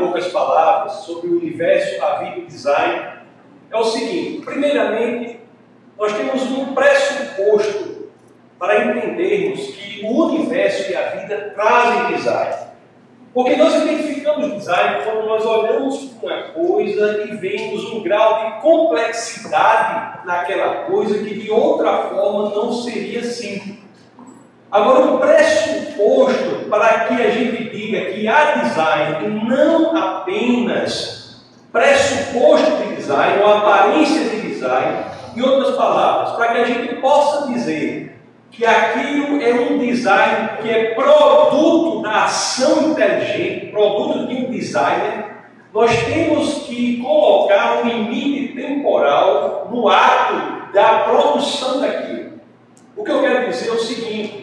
poucas palavras, sobre o universo, a vida e o design, é o seguinte: primeiramente, nós temos um pressuposto para entendermos que o universo e a vida trazem design. Porque nós identificamos design quando nós olhamos para uma coisa e vemos um grau de complexidade naquela coisa que de outra forma não seria assim. Agora, o pressuposto para que a gente diga que há design e não apenas pressuposto de design ou aparência de design, em outras palavras, para que a gente possa dizer que aquilo é um design que é produto da ação inteligente, produto de um designer, nós temos que colocar um limite temporal no ato da produção daquilo. O que eu quero dizer é o seguinte: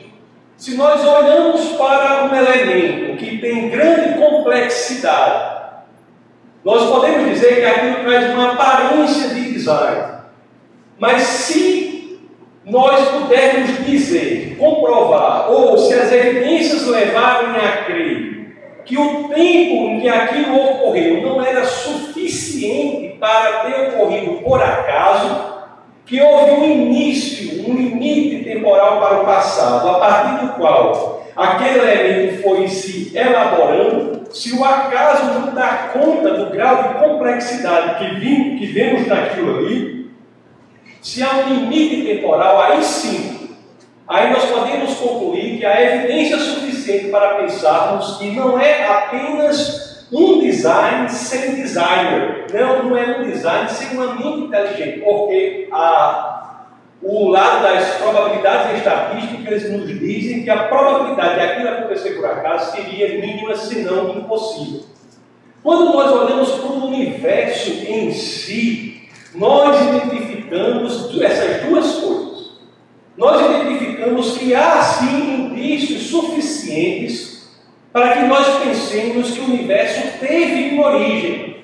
se nós olhamos para um elemento que tem grande complexidade, nós podemos dizer que aquilo traz uma aparência de design. Mas se nós pudermos dizer, comprovar, ou se as evidências levarem a crer que o tempo em que aquilo ocorreu não era suficiente para ter ocorrido por acaso, que houve um início, um limite temporal para o passado, a partir do qual aquele elemento foi se elaborando, se o acaso não dá conta do grau de complexidade que, vim, que vemos naquilo ali, se há um limite temporal, aí sim, aí nós podemos concluir que há evidência suficiente para pensarmos que não é apenas um design sem designer, não, não é um design sem uma mente inteligente, porque a, o lado das probabilidades estatísticas nos dizem que a probabilidade de aquilo acontecer por acaso seria mínima, se não impossível. Quando nós olhamos para o universo em si, nós identificamos essas duas coisas. Nós identificamos que há sim indícios suficientes para que nós pensemos que o universo teve uma origem.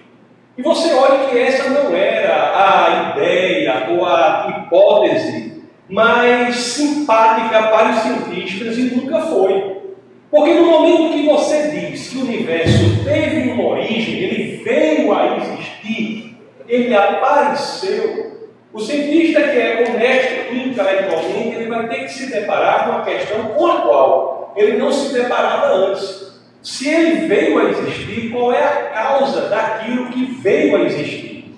E você olha que essa não era a ideia ou a hipótese mais simpática para os cientistas e nunca foi. Porque no momento que você diz que o universo teve uma origem, ele veio a existir, ele apareceu. O cientista que é honesto intelectualmente, ele vai ter que se deparar com uma questão com a qual ele não se deparava antes. Se ele veio a existir, qual é a causa daquilo que veio a existir?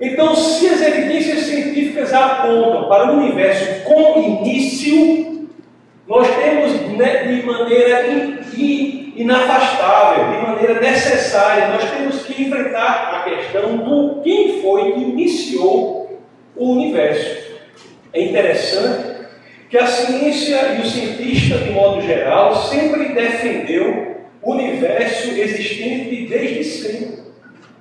Então, se as evidências científicas apontam para um universo com início, nós temos né, de maneira inafastável, de maneira necessária. Nós temos que enfrentar a questão do quem foi que iniciou o universo. É interessante que a ciência e o cientista, de modo geral, sempre defendeu o universo existente desde sempre.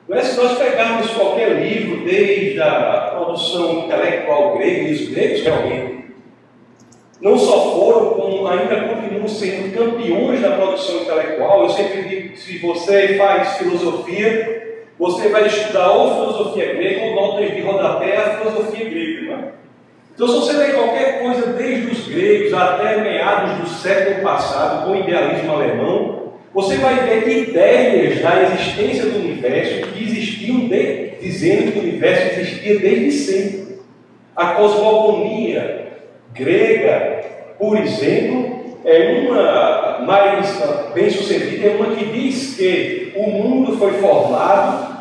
É se nós pegarmos qualquer livro, desde a produção intelectual grega, e os gregos realmente não só foram, como ainda continuam sendo campeões da produção intelectual. Eu sempre digo que se você faz filosofia, você vai estudar ou filosofia grega ou notas de rodapé a filosofia grega. Não é? Então, se você ler qualquer coisa desde os gregos até meados do século passado, com o idealismo alemão, você vai ver ideias da existência do universo que existiam, de, dizendo que o universo existia desde sempre. A cosmogonia, grega, por exemplo, é uma mais bem sucedida, é uma que diz que o mundo foi formado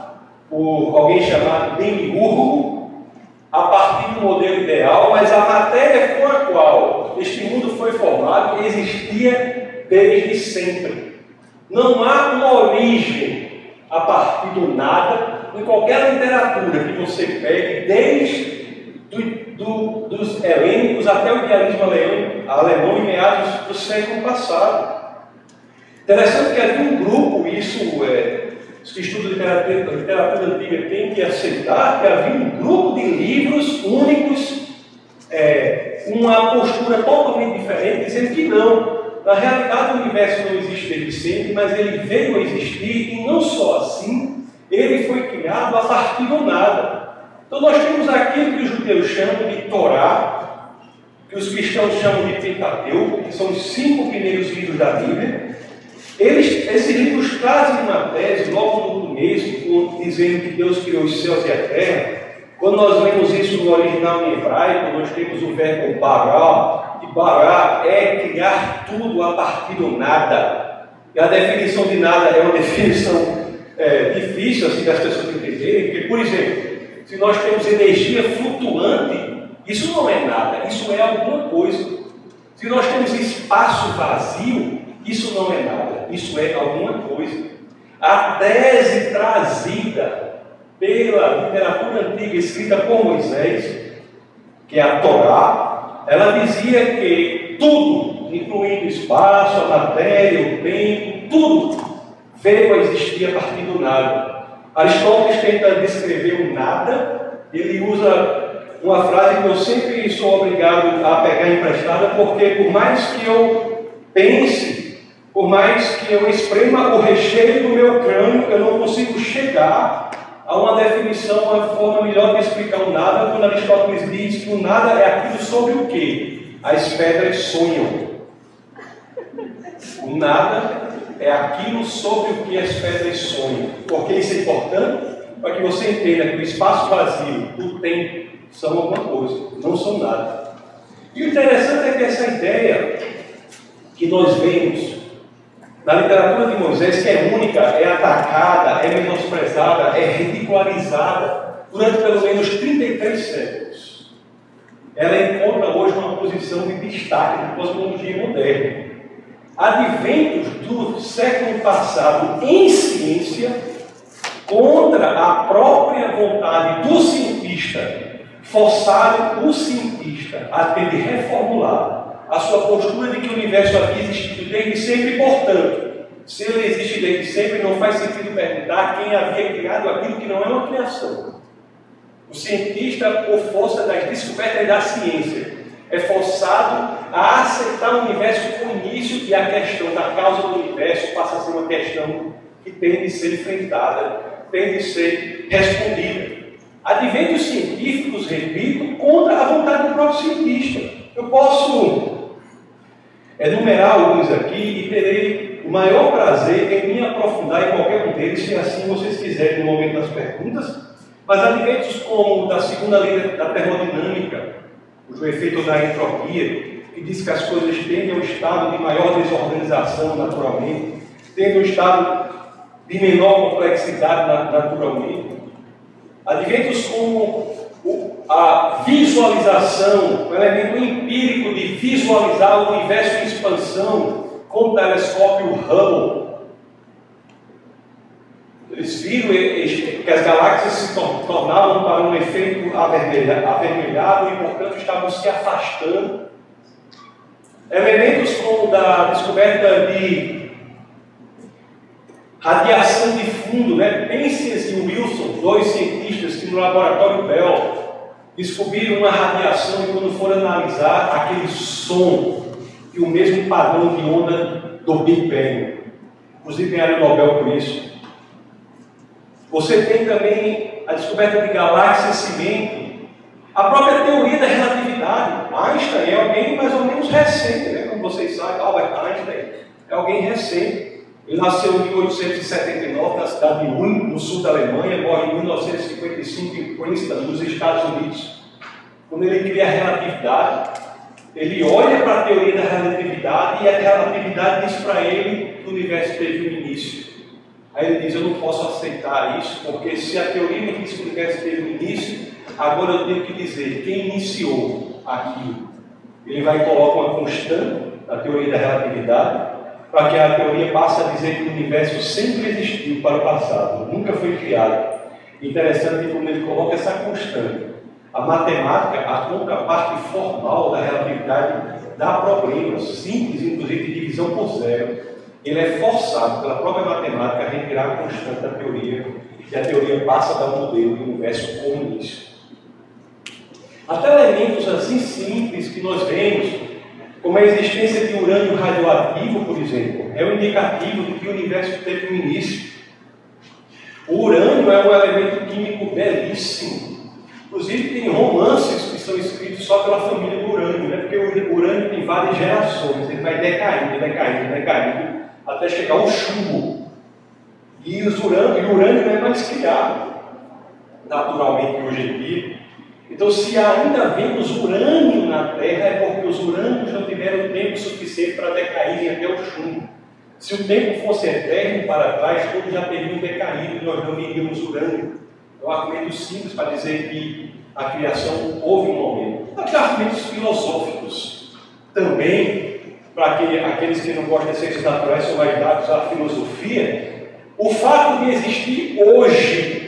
por alguém chamado Demiurgo a partir do modelo ideal, mas a matéria com a qual este mundo foi formado existia desde sempre. Não há uma origem a partir do nada em qualquer literatura que você pegue, desde do do, dos helênicos até o idealismo alemão, alemão em meados do século passado. Interessante que havia um grupo, isso é, os que estudam literatura, literatura antiga têm que aceitar, que havia um grupo de livros únicos, é, uma postura totalmente diferente, dizendo que não, na realidade o universo não existe desde sempre, mas ele veio a existir e não só assim, ele foi criado a partir do nada. Então nós temos aquilo que os judeus chamam de Torá, que os cristãos chamam de Pentateuco, que são os cinco primeiros livros da Bíblia, Eles, esses livros trazem uma tese, logo no começo, dizendo que Deus criou os céus e a terra. Quando nós lemos isso no original em hebraico, nós temos o verbo bará, e bará é criar tudo a partir do nada. E a definição de nada é uma definição é, difícil assim, das pessoas entenderem, porque, por exemplo, se nós temos energia flutuante, isso não é nada, isso é alguma coisa. Se nós temos espaço vazio, isso não é nada, isso é alguma coisa. A tese trazida pela literatura antiga escrita por Moisés, que é a Torá, ela dizia que tudo, incluindo o espaço, a matéria, o tempo, tudo veio a existir a partir do nada. Aristóteles tenta descrever o nada, ele usa uma frase que eu sempre sou obrigado a pegar emprestada, porque por mais que eu pense, por mais que eu esprema o recheio do meu crânio, eu não consigo chegar a uma definição, uma forma melhor de explicar o nada, quando Aristóteles diz que o nada é aquilo sobre o que as pedras sonham. O nada é aquilo sobre o que as pedras sonham. Por que isso é importante? Para que você entenda que o espaço vazio, o tempo, são alguma coisa, não são nada. E o interessante é que essa ideia que nós vemos na literatura de Moisés, que é única, é atacada, é menosprezada, é ridicularizada durante pelo menos 33 séculos. Ela encontra hoje uma posição de destaque na cosmologia moderna. Adventos do século passado em ciência contra a própria vontade do cientista forçaram o cientista a ter de a sua postura de que o universo havia existido desde sempre, portanto, se ele existe desde sempre, não faz sentido perguntar quem havia criado aquilo que não é uma criação. O cientista, por força das descobertas da ciência, é forçado a aceitar o universo como início e a questão da causa do universo passa a ser uma questão que tem de ser enfrentada, tem de ser respondida. Adventos científicos, repito, contra a vontade do próprio cientista. Eu posso enumerar alguns aqui e terei o maior prazer em me aprofundar em qualquer um deles, se assim vocês quiserem no momento das perguntas. Mas adventos como da segunda lei da termodinâmica, o efeito da entropia, que diz que as coisas tendem a um estado de maior desorganização naturalmente, tendem a um estado de menor complexidade naturalmente. Adventos como a visualização, o elemento empírico de visualizar o universo em expansão com o telescópio Hubble. Eles viram que as galáxias se tornavam para um efeito avermelhado e, portanto, estavam se afastando. Elementos como da descoberta de Radiação de fundo, né? Pences e Wilson, dois cientistas que no laboratório Bell descobriram uma radiação e quando foram analisar aquele som e o mesmo padrão de onda do Big Bang. Inclusive ganharam o Nobel por isso. Você tem também a descoberta de galáxias cimento, a própria teoria da relatividade. Einstein é alguém mais ou menos recente, né? como vocês sabem, Albert Einstein é alguém recente. Ele nasceu em 1879 na cidade de Ulm, no sul da Alemanha, morre em 1955 em Princeton, nos Estados Unidos. Quando ele cria a relatividade, ele olha para a teoria da relatividade e a relatividade diz para ele que o universo teve um início. Aí ele diz: Eu não posso aceitar isso, porque se a teoria me diz que o universo teve um início, agora eu tenho que dizer quem iniciou aquilo. Ele vai e coloca uma constante da teoria da relatividade para que a teoria passe a dizer que o universo sempre existiu para o passado, nunca foi criado. Interessante como ele coloca essa constante. A matemática, a contraparte formal da relatividade, dá problemas simples, inclusive de divisão por zero. Ele é forçado pela própria matemática a retirar a constante da teoria, e a teoria passa a dar um modelo de universo como início. Até elementos assim simples que nós vemos como a existência de urânio radioativo, por exemplo, é um indicativo de que o universo teve um início. O urânio é um elemento químico belíssimo. Inclusive tem romances que são escritos só pela família do Urânio, né? porque o Urânio tem várias gerações, ele vai decaindo, decaindo, decaindo, até chegar ao chumbo. E, os urânio, e o urânio não é mais criado naturalmente hoje em dia. Então, se ainda vemos urânio na Terra, é porque os urânios não tiveram tempo suficiente para decaírem até o chumbo. Se o tempo fosse eterno para trás, todos já teriam decaído e nós não veríamos urânio. É um argumento simples para dizer que a criação houve um momento. Aqui argumentos filosóficos também, para aqueles que não gostam de ciências naturais, são mais dados à filosofia. O fato de existir hoje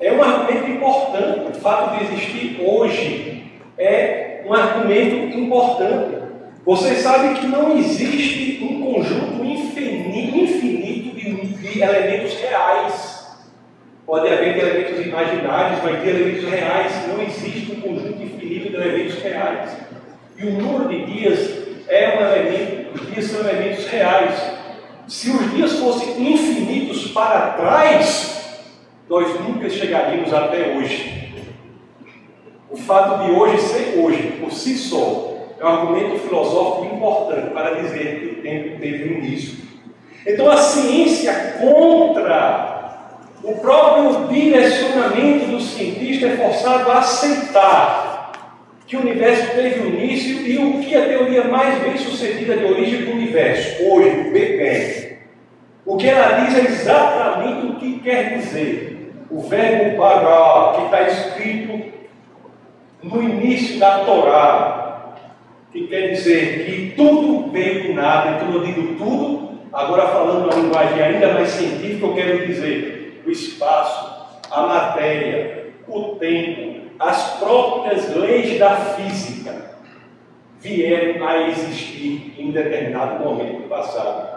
é um argumento importante. O fato de existir hoje é um argumento importante. Vocês sabem que não existe um conjunto infinito de elementos reais. Pode haver elementos imaginários, mas elementos reais. Não existe um conjunto infinito de elementos reais. E o número de dias é um elemento, os dias são elementos reais. Se os dias fossem infinitos para trás, nós nunca chegaríamos até hoje. O fato de hoje ser hoje, por si só, é um argumento filosófico importante para dizer que o tempo teve um início. Então a ciência contra o próprio direcionamento do cientista é forçado a aceitar que o universo teve um início e o que a teoria mais bem sucedida de origem do universo, hoje, o Big Bang. O que ela diz é exatamente o que quer dizer. O verbo bara, que está escrito no início da Torá, que quer dizer que tudo veio do nada, então eu digo tudo, agora falando uma linguagem ainda mais científica, eu quero dizer o espaço, a matéria, o tempo, as próprias leis da física vieram a existir em determinado momento do passado.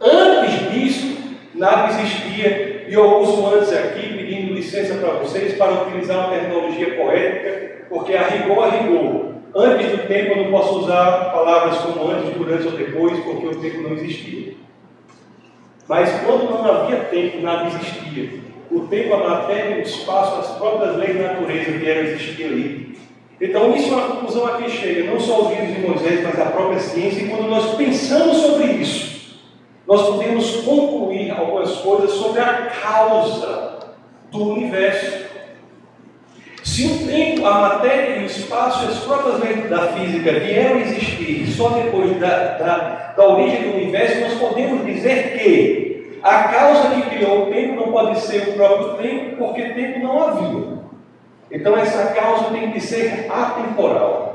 Antes disso, nada existia, e eu uso antes aqui, pedindo licença para vocês, para utilizar uma terminologia poética, porque a rigor, a rigor. Antes do tempo eu não posso usar palavras como antes, durante ou depois, porque o tempo não existia. Mas quando não havia tempo, nada existia. O tempo, a matéria, o espaço, as próprias leis da natureza vieram existir ali. Então, isso é uma conclusão a que chega, não só os livros de Moisés, mas a própria ciência. E quando nós pensamos sobre isso, nós podemos concluir algumas coisas sobre a causa do universo. Se o tempo, a matéria e o espaço as próprias leis da física vieram existir só depois da, da, da origem do universo, nós podemos dizer que a causa que criou o tempo não pode ser o próprio tempo, porque tempo não havia. Então essa causa tem que ser atemporal.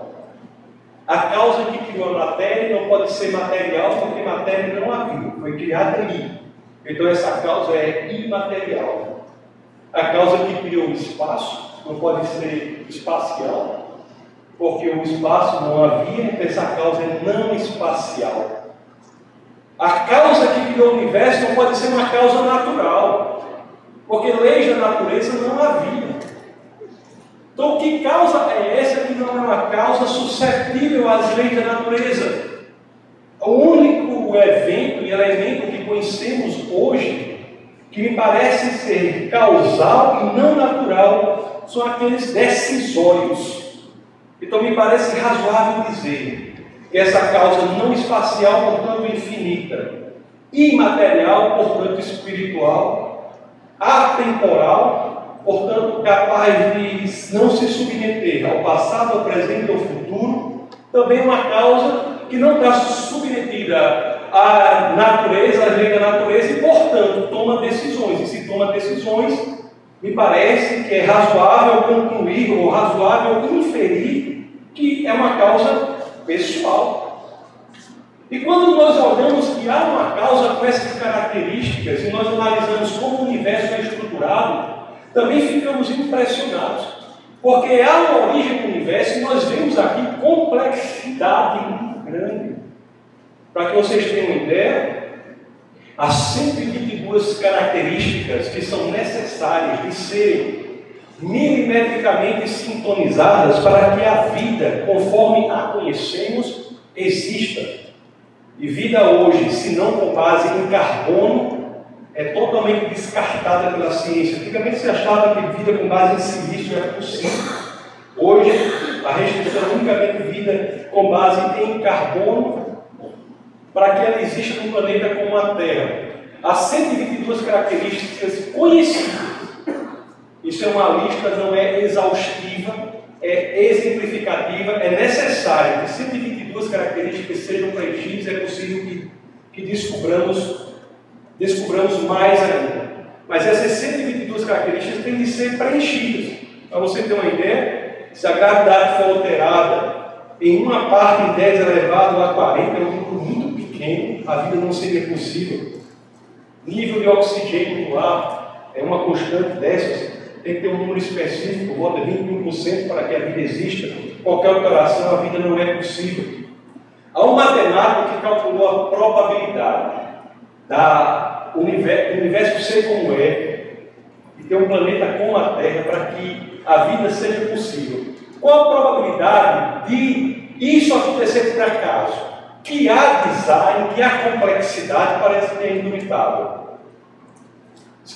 A causa que criou a matéria não pode ser material, porque matéria não havia, foi criada ali. Então essa causa é imaterial. A causa que criou o espaço não pode ser espacial, porque o espaço não havia, então essa causa é não espacial. A causa que criou o universo não pode ser uma causa natural, porque leis da natureza não havia. Então, que causa é essa que não é uma causa suscetível às leis da natureza? O único evento e elemento que conhecemos hoje, que me parece ser causal e não natural, são aqueles decisórios. Então me parece razoável dizer que essa causa não espacial, portanto infinita, imaterial, portanto espiritual, atemporal, portanto capaz de não se submeter ao passado, ao presente e ao futuro, também uma causa que não está submetida à natureza, à lei da natureza e, portanto, toma decisões. E se toma decisões, me parece que é razoável concluir ou razoável inferir que é uma causa pessoal. E quando nós olhamos que há uma causa com essas características e nós analisamos como o universo é estruturado, também ficamos impressionados. Porque há uma origem do universo e nós vemos aqui complexidade muito grande. Para que vocês tenham uma ideia, Há 122 características que são necessárias de serem milimetricamente sintonizadas para que a vida, conforme a conhecemos, exista. E vida hoje, se não com base em carbono, é totalmente descartada pela ciência. Antigamente se achava que vida com base em silício era possível. Hoje, a restrição é unicamente vida com base em carbono para que ela exista no planeta como a Terra. Há 122 características conhecidas. Isso é uma lista, não é exaustiva, é exemplificativa. É necessário que 122 características sejam preenchidas, é possível que, que descobramos descobramos mais ainda. Mas essas 122 características têm de ser preenchidas. Para você ter uma ideia, se a gravidade for alterada em uma parte em 10 elevado a 40, é um número muito pequeno, a vida não seria possível. Nível de oxigênio no ar é uma constante dessas, tem que ter um número específico, volta de 21% para que a vida exista. Qualquer alteração, a vida não é possível. Há um matemático que calculou a probabilidade da universo, universo ser como é e ter um planeta como a Terra para que a vida seja possível. Qual a probabilidade de isso acontecer por acaso? Que há design, que há complexidade, parece que é indubitável.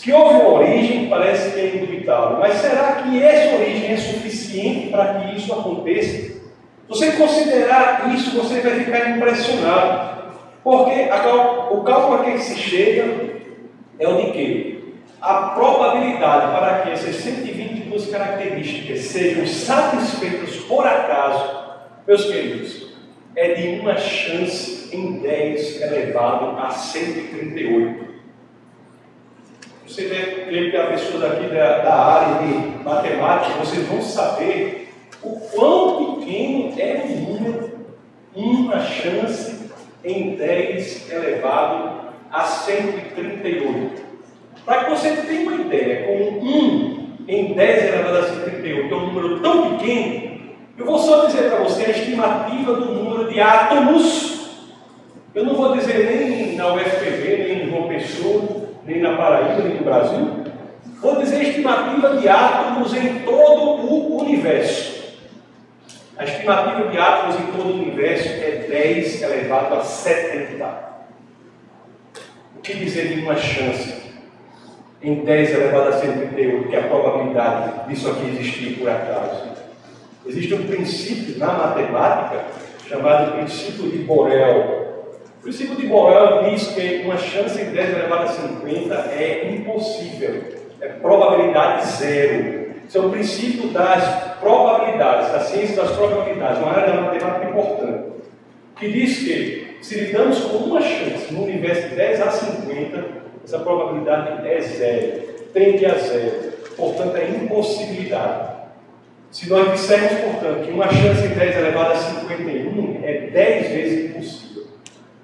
Que houve uma origem, parece que é indubitável. Mas será que essa origem é suficiente para que isso aconteça? Você considerar isso, você vai ficar impressionado. Porque o cálculo a que se chega é o de quê? A probabilidade para que essas 122 características sejam satisfeitas por acaso, meus queridos, é de uma chance em 10 elevado a 138. Você vê que a pessoa daqui da, da área de matemática, vocês vão saber o quão pequeno é o número, uma chance em 10 elevado a 138. Para que você tenha uma ideia, com 1 em 10 elevado a 138, que é um número tão pequeno, eu vou só dizer para você a estimativa do número de átomos. Eu não vou dizer nem na UFPB, nem em João Pessoa, nem na Paraíba, nem no Brasil. Vou dizer a estimativa de átomos em todo o universo. A estimativa de átomos em todo o universo é 10 elevado a 70. O que dizer de uma chance em 10 elevado a 138, que é a probabilidade disso aqui existir por acaso? Existe um princípio na matemática chamado princípio de Borel. O princípio de Borel diz que uma chance em 10 elevado a 50 é impossível, é probabilidade zero. Isso é o princípio das probabilidades, da ciência das probabilidades, uma área da matemática importante, que diz que se lidamos com uma chance no universo de 10 a 50, essa probabilidade é zero, tende a zero, portanto é impossibilidade. Se nós dissermos, portanto, que uma chance em 10 elevado a 51 é 10 vezes impossível,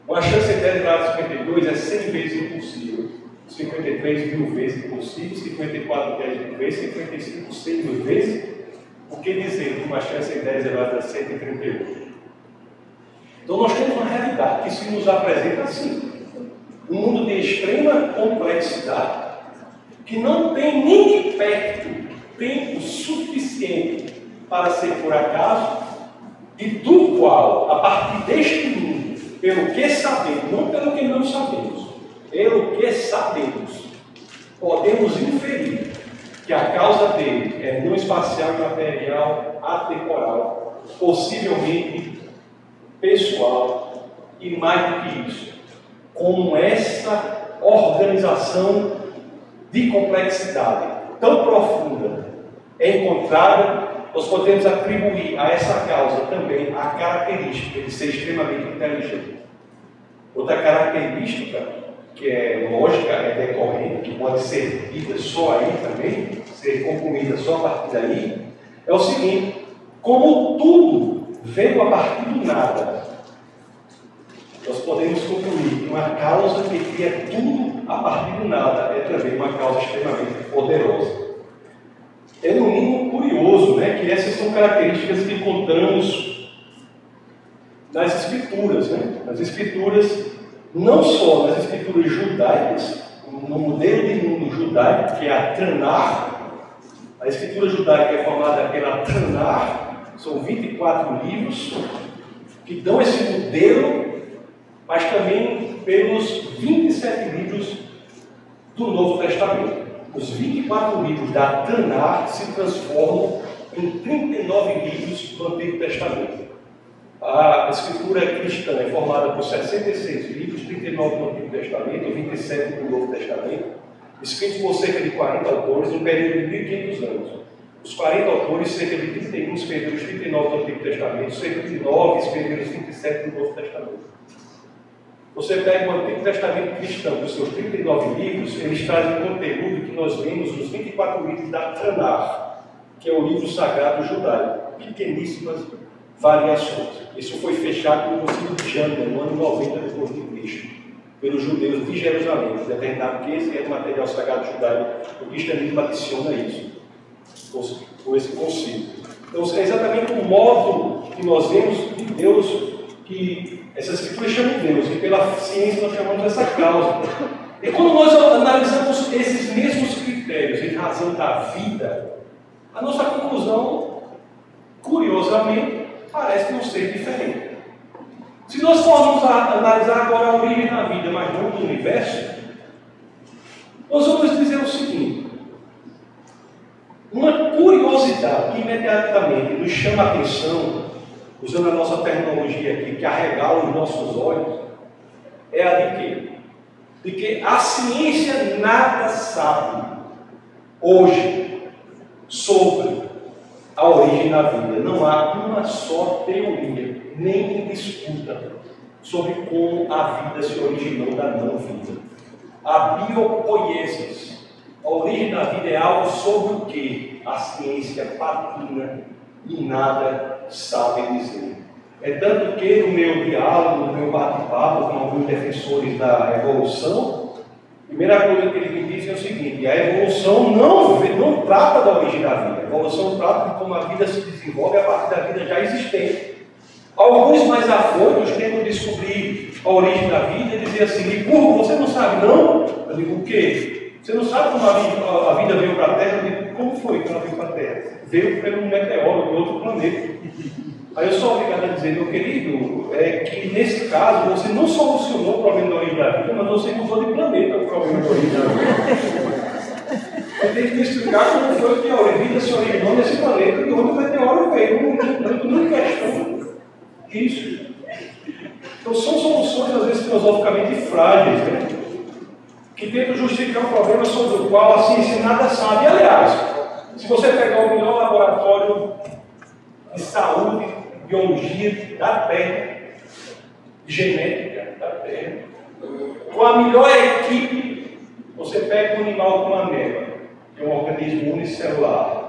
uma chance em 10 elevado a 52 é 100 vezes impossível, 53 mil vezes impossível, 54 10 mil vezes, 55 100 mil vezes. O que dizer de uma chance em 10 elevado a 138? Então nós temos uma realidade que se nos apresenta assim. Um mundo de extrema complexidade, que não tem nem de perto tempo suficiente para ser por acaso, e do qual, a partir deste mundo, pelo que sabemos, não pelo que não sabemos, pelo que sabemos, podemos inferir que a causa dele é não espacial e material, atemporal, possivelmente pessoal e mais do que isso, com essa organização de complexidade tão profunda encontrada, nós podemos atribuir a essa causa também a característica de ser extremamente inteligente. Outra característica que é lógica, é decorrente, que pode ser dita só aí também, ser concluída só a partir daí, é o seguinte: como tudo veio a partir do nada, nós podemos concluir que uma causa que cria tudo a partir do nada é também uma causa extremamente poderosa. É no mínimo curioso, né, que essas são características que encontramos nas escrituras, né? Nas escrituras não só nas escrituras judaicas, no modelo de mundo judaico, que é a Tanakh, a escritura judaica é formada pela Tanakh, são 24 livros que dão esse modelo, mas também pelos 27 livros do Novo Testamento. Os 24 livros da Tanakh se transformam em 39 livros do Antigo Testamento. A escritura cristã é formada por 66 livros, 39 do Antigo Testamento, 27 do Novo Testamento, escritos por cerca de 40 autores, um período de 1.500 anos. Os 40 autores, cerca de 31 escreveram os 39 do Antigo Testamento, cerca de 9 escreveram os 27 do Novo Testamento. Você pega o Antigo Testamento cristão, dos seus 39 livros, eles trazem o conteúdo que nós vemos nos 24 livros da Tanakh, que é o livro sagrado judaico. Pequeníssimas variações. Isso foi fechado pelo Concílio de Jânia, no ano 90 depois de Cristo, pelos judeus de Jerusalém, determinado que esse é o material sagrado judaico. O cristianismo adiciona isso, com esse concílio. Então, é exatamente o modo que nós vemos de Deus que essas escrituras chamam Deus, e pela ciência nós chamamos essa causa. E quando nós analisamos esses mesmos critérios em razão da vida, a nossa conclusão, curiosamente, parece não ser diferente. Se nós formos analisar agora a origem da vida, mas não do universo, nós vamos dizer o seguinte: uma curiosidade que imediatamente nos chama a atenção usando a nossa terminologia aqui, que arregala os nossos olhos, é a de quê? De que a ciência nada sabe hoje sobre a origem da vida. Não há uma só teoria, nem disputa sobre como a vida se originou da não vida. A biopoiesis, a origem da vida é algo sobre o que a ciência patina e nada sabem dizer. É tanto que no meu diálogo, no meu bate-papo com alguns defensores da evolução, primeira coisa que eles me dizem é o seguinte: a evolução não, não trata da origem da vida, a evolução trata de como a vida se desenvolve a partir da vida já existente. Alguns mais afoitos tentam descobrir a origem da vida e dizer assim: Licurgo, você não sabe não? Eu digo: o quê? Você não sabe como a vida, a vida veio para a Terra? Eu digo: como foi que ela veio para a Terra? Veio pelo um meteoro de outro planeta. Aí eu sou obrigado a dizer, meu querido, é que nesse caso você não solucionou o problema da origem da vida, mas você mudou de planeta o problema da origem da vida. Você tem que explicar como foi que a vida se originou nesse planeta e onde o meteoro veio. Não questão isso. Então são soluções, às vezes, filosoficamente frágeis, né? que tentam justificar um problema sobre o qual a ciência nada sabe. Aliás, se você pegar o melhor laboratório de saúde biologia da Terra, genética da Terra. Com a melhor equipe, você pega um animal como a ameba, que é um organismo unicelular.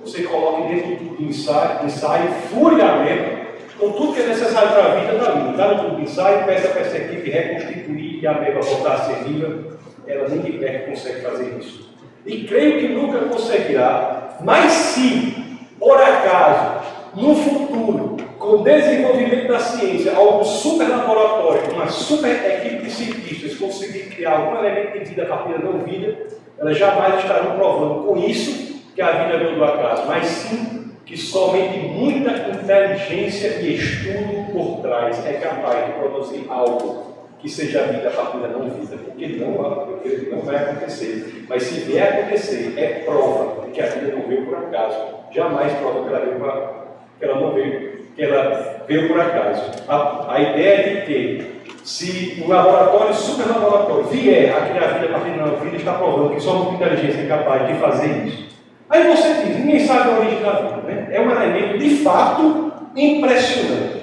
Você coloca dentro do ensaio, ensaio furiamente, com tudo que é necessário para a vida da vida. Está no tubo ensaio, peça para essa equipe reconstituir e a ameba voltar a ser viva. Ela nem de perto consegue fazer isso. E creio que nunca conseguirá. Mas se, por acaso, no futuro, com o desenvolvimento da ciência, algo super laboratório, uma super equipe de cientistas conseguir criar algum elemento de vida a partir da não vida, elas jamais estarão provando com isso que a vida veio do acaso, mas sim que somente muita inteligência e estudo por trás é capaz de produzir algo que seja vida a partir da não vida, porque não, não vai acontecer. Mas se vier a acontecer, é prova de que a vida não veio por acaso. Jamais prova que ela veio para ela não veio, ela veio por acaso. A, a ideia é de que se um laboratório, super laboratório, vier a criar vida a partir da vida, está provando que só uma inteligência é capaz de fazer isso. Aí você diz, ninguém sabe a origem da vida, né? É um elemento de fato impressionante.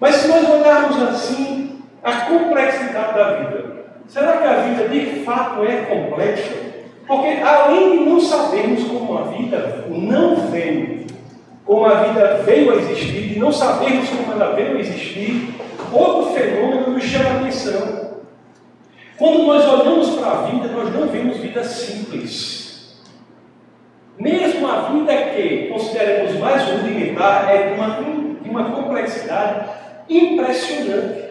Mas se nós olharmos assim a complexidade da vida, será que a vida de fato é complexa? Porque além de não sabermos como a vida não veio como a vida veio a existir, e não sabemos como ela veio a existir, outro fenômeno nos chama a atenção. Quando nós olhamos para a vida, nós não vemos vida simples. Mesmo a vida que consideramos mais rudimentar é de uma, de uma complexidade impressionante.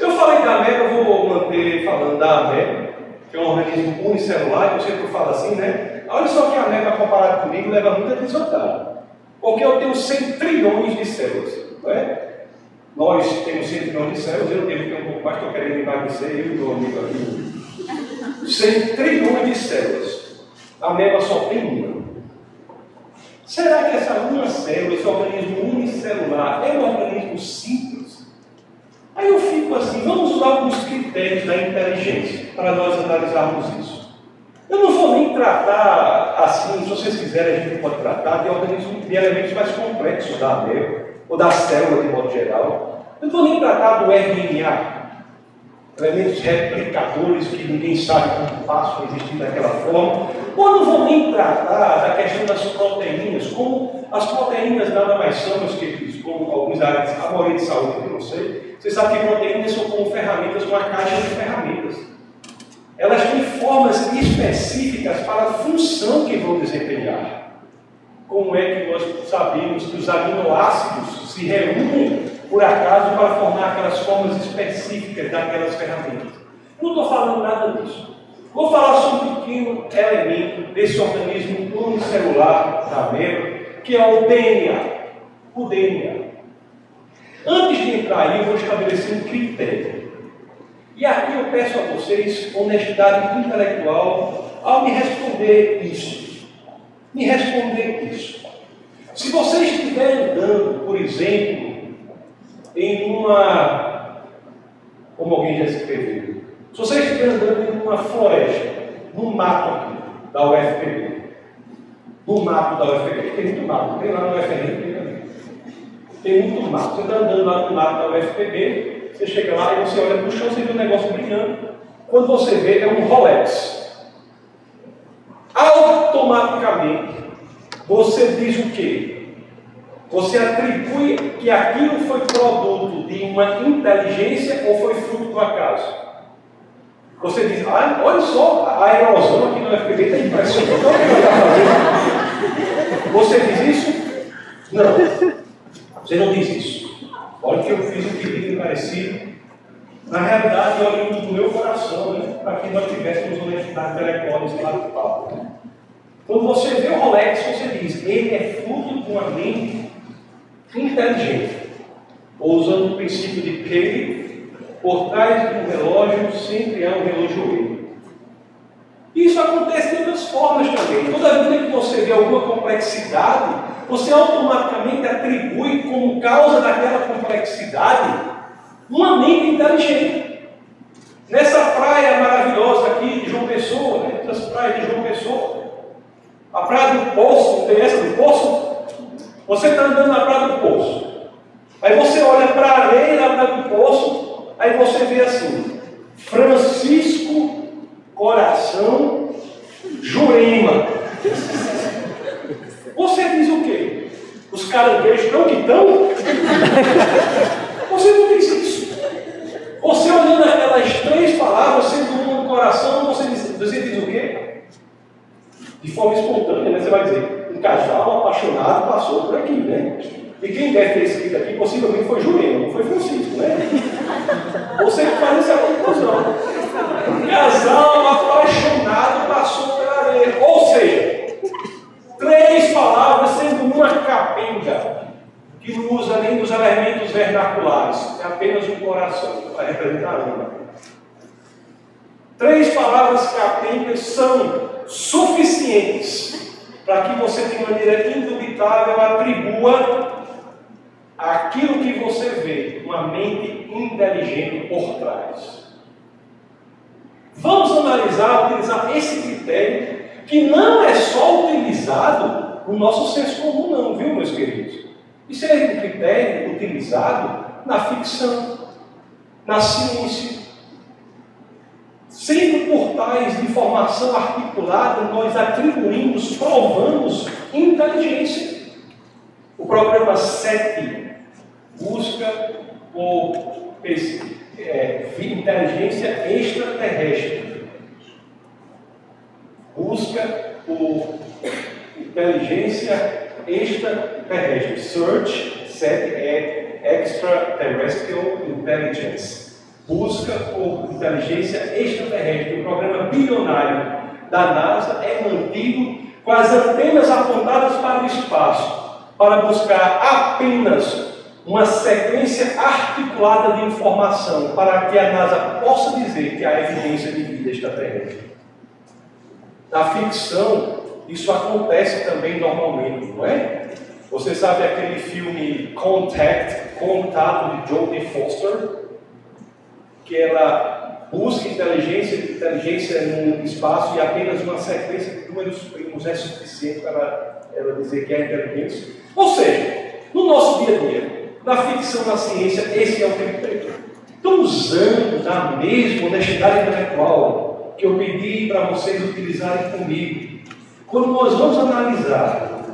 Eu falei da ameba, eu vou manter falando da ameba, que é um organismo unicelular, eu sempre falo assim, né? Olha só que a ameba comparado comigo leva muita desvantagem. Porque eu tenho 100 trilhões de células. Não é? Nós temos 100 trilhões de células, eu devo ter um pouco mais, estou querendo emagrecer, eu e meu amigo aqui. 100 trilhões de células. A ameba só tem uma. Será que essa uma célula, esse organismo unicelular, é um organismo simples? Aí eu fico assim, vamos usar alguns critérios da inteligência para nós analisarmos isso. Eu não vou nem tratar assim, se vocês quiserem, a gente pode tratar de organismos, de elementos mais complexos da ameba, ou da célula de modo geral. Eu não vou nem tratar do RNA, elementos replicadores que ninguém sabe como passam a existir daquela forma, ou não vou nem tratar da questão das proteínas, como as proteínas nada mais são, meus queridos, como alguns áreas, a maioria de saúde que eu sei, você sabe que proteínas são como ferramentas, uma caixa de ferramentas. Elas têm formas específicas para a função que vão desempenhar. Como é que nós sabemos que os aminoácidos se reúnem por acaso, para formar aquelas formas específicas daquelas ferramentas. Não estou falando nada disso. Vou falar sobre um pequeno elemento desse organismo unicelular da ameba, que é o DNA. O DNA. Antes de entrar aí, eu vou estabelecer um critério. E aqui eu peço a vocês honestidade intelectual ao me responder isso. Me responder isso. Se você estiver andando, por exemplo, em uma. Como alguém já escreveu. Se você estiver andando em uma floresta, num mato aqui, da UFPB, no mato da UFPB, tem muito mato, tem lá no UFPB, tem ali. Tem muito mato. Você está andando lá no mato da UFPB, você chega lá e você olha para o chão, você vê um negócio brilhando. Quando você vê, é um Rolex. Automaticamente, você diz o quê? Você atribui que aquilo foi produto de uma inteligência ou foi fruto do acaso? Você diz, ah, olha só, a erosão aqui no FPB está impressionante. Você diz isso? Não. Você não diz isso. Olha que eu fiz um pedido parecido. Na realidade, eu olho do meu coração, né? Para que nós tivéssemos honestidade intelectual nesse bate-papo. Né? Quando você vê o Rolex, você diz, ele é fruto de uma mente inteligente, ou usando o princípio de que por trás de um relógio sempre há um relojoeiro. Isso acontece de outras formas também. Toda vez que você vê alguma complexidade, você automaticamente atribui como causa daquela complexidade uma mente inteligente. Nessa praia maravilhosa aqui de João Pessoa, né? essas praias de João Pessoa, a praia do Poço, tem essa do Poço? Você está andando na Praia do Poço. Aí você olha para a areia da Praia do Poço, aí você vê assim: Francisco Coração Jurema. Você diz o quê? Os caranguejos estão que estão? Você não diz isso. Você olhando aquelas três palavras, sendo no coração, você diz, você diz o quê? De forma espontânea, né? Você vai dizer, um casal apaixonado passou por aqui, né? E quem deve ter escrito aqui possivelmente foi Jurema, não foi Francisco, né? Você que faz essa conclusão. Um casal apaixonado passou pela areia. Ou seja, três palavras sendo uma capenga, que não usa nem dos elementos vernaculares, é apenas um coração para representar uma. Três palavras capengas são suficientes para que você, de maneira indubitável, atribua aquilo que você vê, uma mente inteligente por trás. Vamos analisar, utilizar esse critério, que não é só utilizado no nosso senso comum, não, viu, meus queridos? Isso é um critério utilizado na ficção, na ciência, Sempre por tais de informação articulada, nós atribuímos, provamos inteligência. O programa 7 busca por é, inteligência extraterrestre. Busca por inteligência extraterrestre. Search 7 é Extraterrestrial Intelligence busca por inteligência extraterrestre. O programa bilionário da NASA é mantido com as antenas apontadas para o espaço, para buscar apenas uma sequência articulada de informação para que a NASA possa dizer que há evidência de vida extraterrestre. Na ficção, isso acontece também normalmente, não é? Você sabe aquele filme Contact, Contato de Jodie Foster? Que ela busca inteligência, inteligência no espaço e apenas uma sequência de números primos é suficiente para ela dizer que é inteligência. Ou seja, no nosso dia a dia, na ficção, na ciência, esse é o critério. Então, usando da mesma honestidade intelectual que eu pedi para vocês utilizarem comigo, quando nós vamos analisar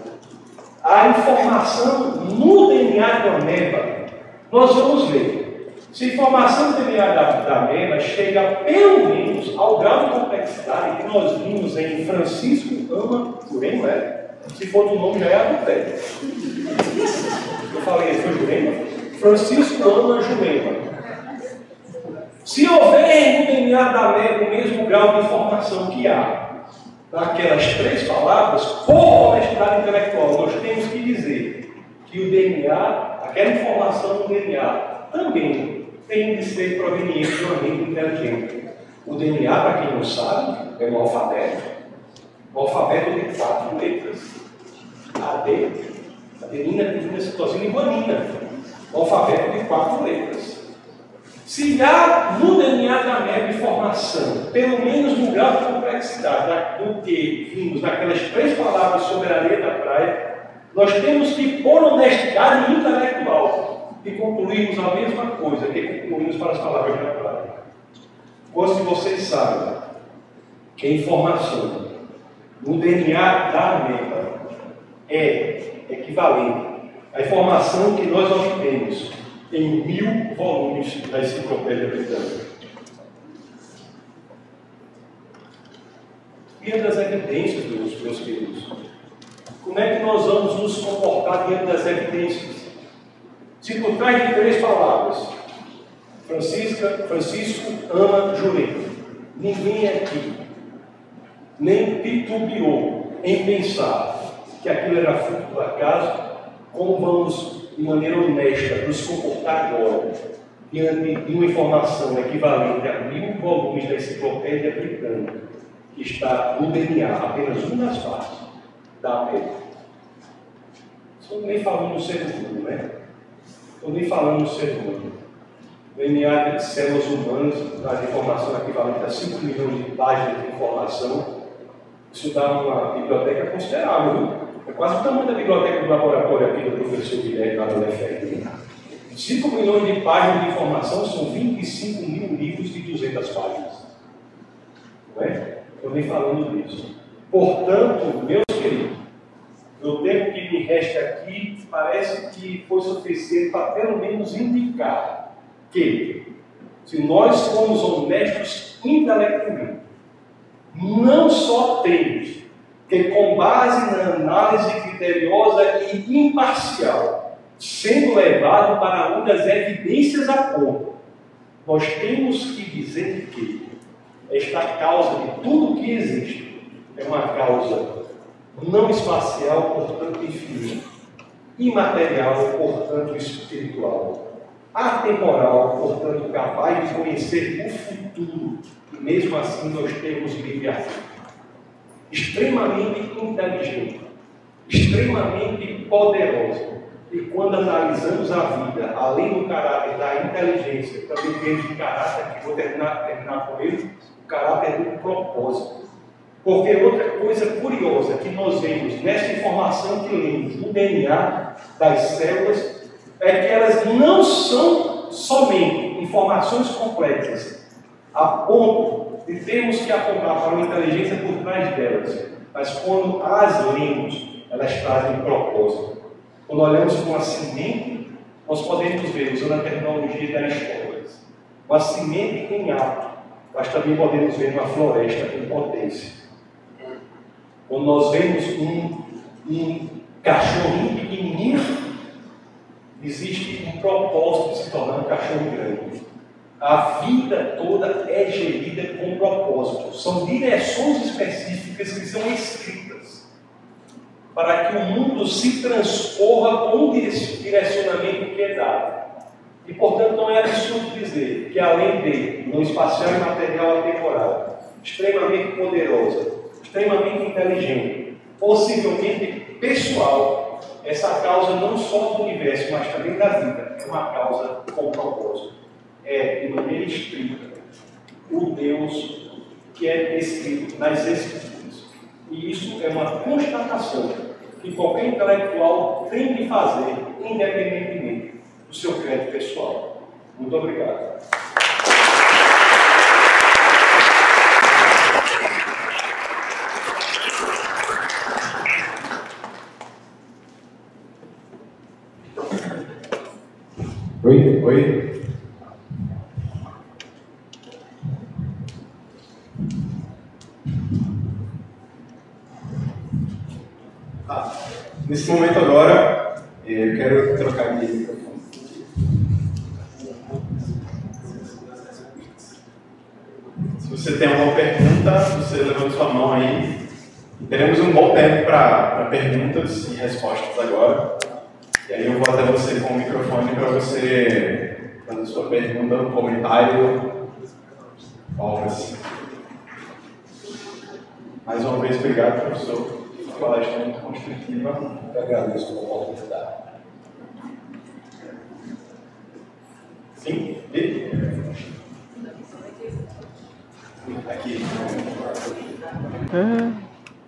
a informação no DNA da ameba, nós vamos ver se a informação do DNA da, da ameba chega pelo menos ao grau de complexidade que nós vimos em Francisco Ama Jurema, é? se for do nome já é adultério. Eu falei, foi Jurema? Francisco Ama Jurema. Se houver ameba o mesmo grau de informação que há naquelas três palavras, por honestidade intelectual, nós temos que dizer que o DNA, aquela informação do DNA, também tem de ser proveniente de uma mente inteligente. O DNA, para quem não sabe, é um alfabeto. Um alfabeto de quatro letras. AD, adenina, adenina, citosina e guanina. Um alfabeto de quatro letras. Se há no DNA da ameba informação, pelo menos no grau de complexidade do que vimos naquelas três palavras sobre a areia da praia, nós temos que, por honestidade intelectual, e concluirmos a mesma coisa que concluímos para as palavras da praia. Pois que vocês sabem que a informação no DNA da ameba é equivalente à informação que nós obtemos em mil volumes da Enciclopédia Britânica. Diante das evidências, meus, meus queridos, como é que nós vamos nos comportar diante das evidências? Se por trás de três palavras, Francisca, Francisco ama Jurema, ninguém aqui nem titubeou em pensar que aquilo era fruto do acaso, como vamos de maneira honesta, nos comportar agora, diante de uma informação equivalente a mil volumes da enciclopédia britânica, que está no DNA, apenas uma das partes da América. Estou nem falando no ser humano, né? Estou nem falando no ser humano. O DNA de células humanas traz informação equivalente a 5 milhões de páginas de informação. Isso dá uma biblioteca considerável? É quase o tamanho da biblioteca do laboratório aqui do professor Guilherme lá do UFR. 5 milhões de páginas de informação são 25 mil livros de 200 páginas. Não é? Estou nem falando disso. Portanto, meus queridos, o tempo que me resta aqui parece que foi suficiente para pelo menos indicar que, se nós formos honestos intelectualmente, não só temos que, com base na análise criteriosa e imparcial, sendo levado para onde as evidências apontam, nós temos que dizer que esta causa de tudo que existe é uma causa não espacial, portanto infinita, imaterial, portanto espiritual, atemporal, portanto capaz de conhecer o futuro, e mesmo assim nós temos livre-arbítrio extremamente inteligente, extremamente poderosa. E quando analisamos a vida, além do caráter da inteligência, também temos o caráter, que vou terminar, terminar com ele, o caráter do propósito. Porque outra coisa curiosa que nós vemos nessa informação que lemos no DNA das células é que elas não são somente informações complexas, a ponto e temos que apontar para uma inteligência por trás delas. Mas quando as lemos, elas trazem propósito. Quando olhamos para uma semente, nós podemos ver, usando a terminologia da história, uma semente em ato, mas também podemos ver uma floresta em potência. Quando nós vemos um, um cachorrinho pequenininho, existe um propósito de se tornar um cachorro grande. A vida toda é gerida com propósito. São direções específicas que são escritas para que o mundo se transcorra com um direcionamento que é dado. E, portanto, não é absurdo dizer que, além de, no espacial e material atemporal, extremamente poderosa, extremamente inteligente, possivelmente pessoal. Essa causa não só do universo, mas também da vida, é uma causa com propósito. É, de maneira estrita, o Deus que é descrito nas Escrituras. E isso é uma constatação que qualquer intelectual tem de fazer, independentemente do seu crédito pessoal. Muito obrigado. Oi, oi. Ah, nesse momento agora, eh, eu quero trocar de microfone. Se você tem alguma pergunta, você levanta sua mão aí. Teremos um bom tempo para perguntas e respostas agora. E aí eu vou até você com o microfone para você fazer sua pergunta, um comentário, assim. Mais uma vez, obrigado, professor. Palestra é muito construtiva. Eu agradeço pela oportunidade. Sim? E? Aqui.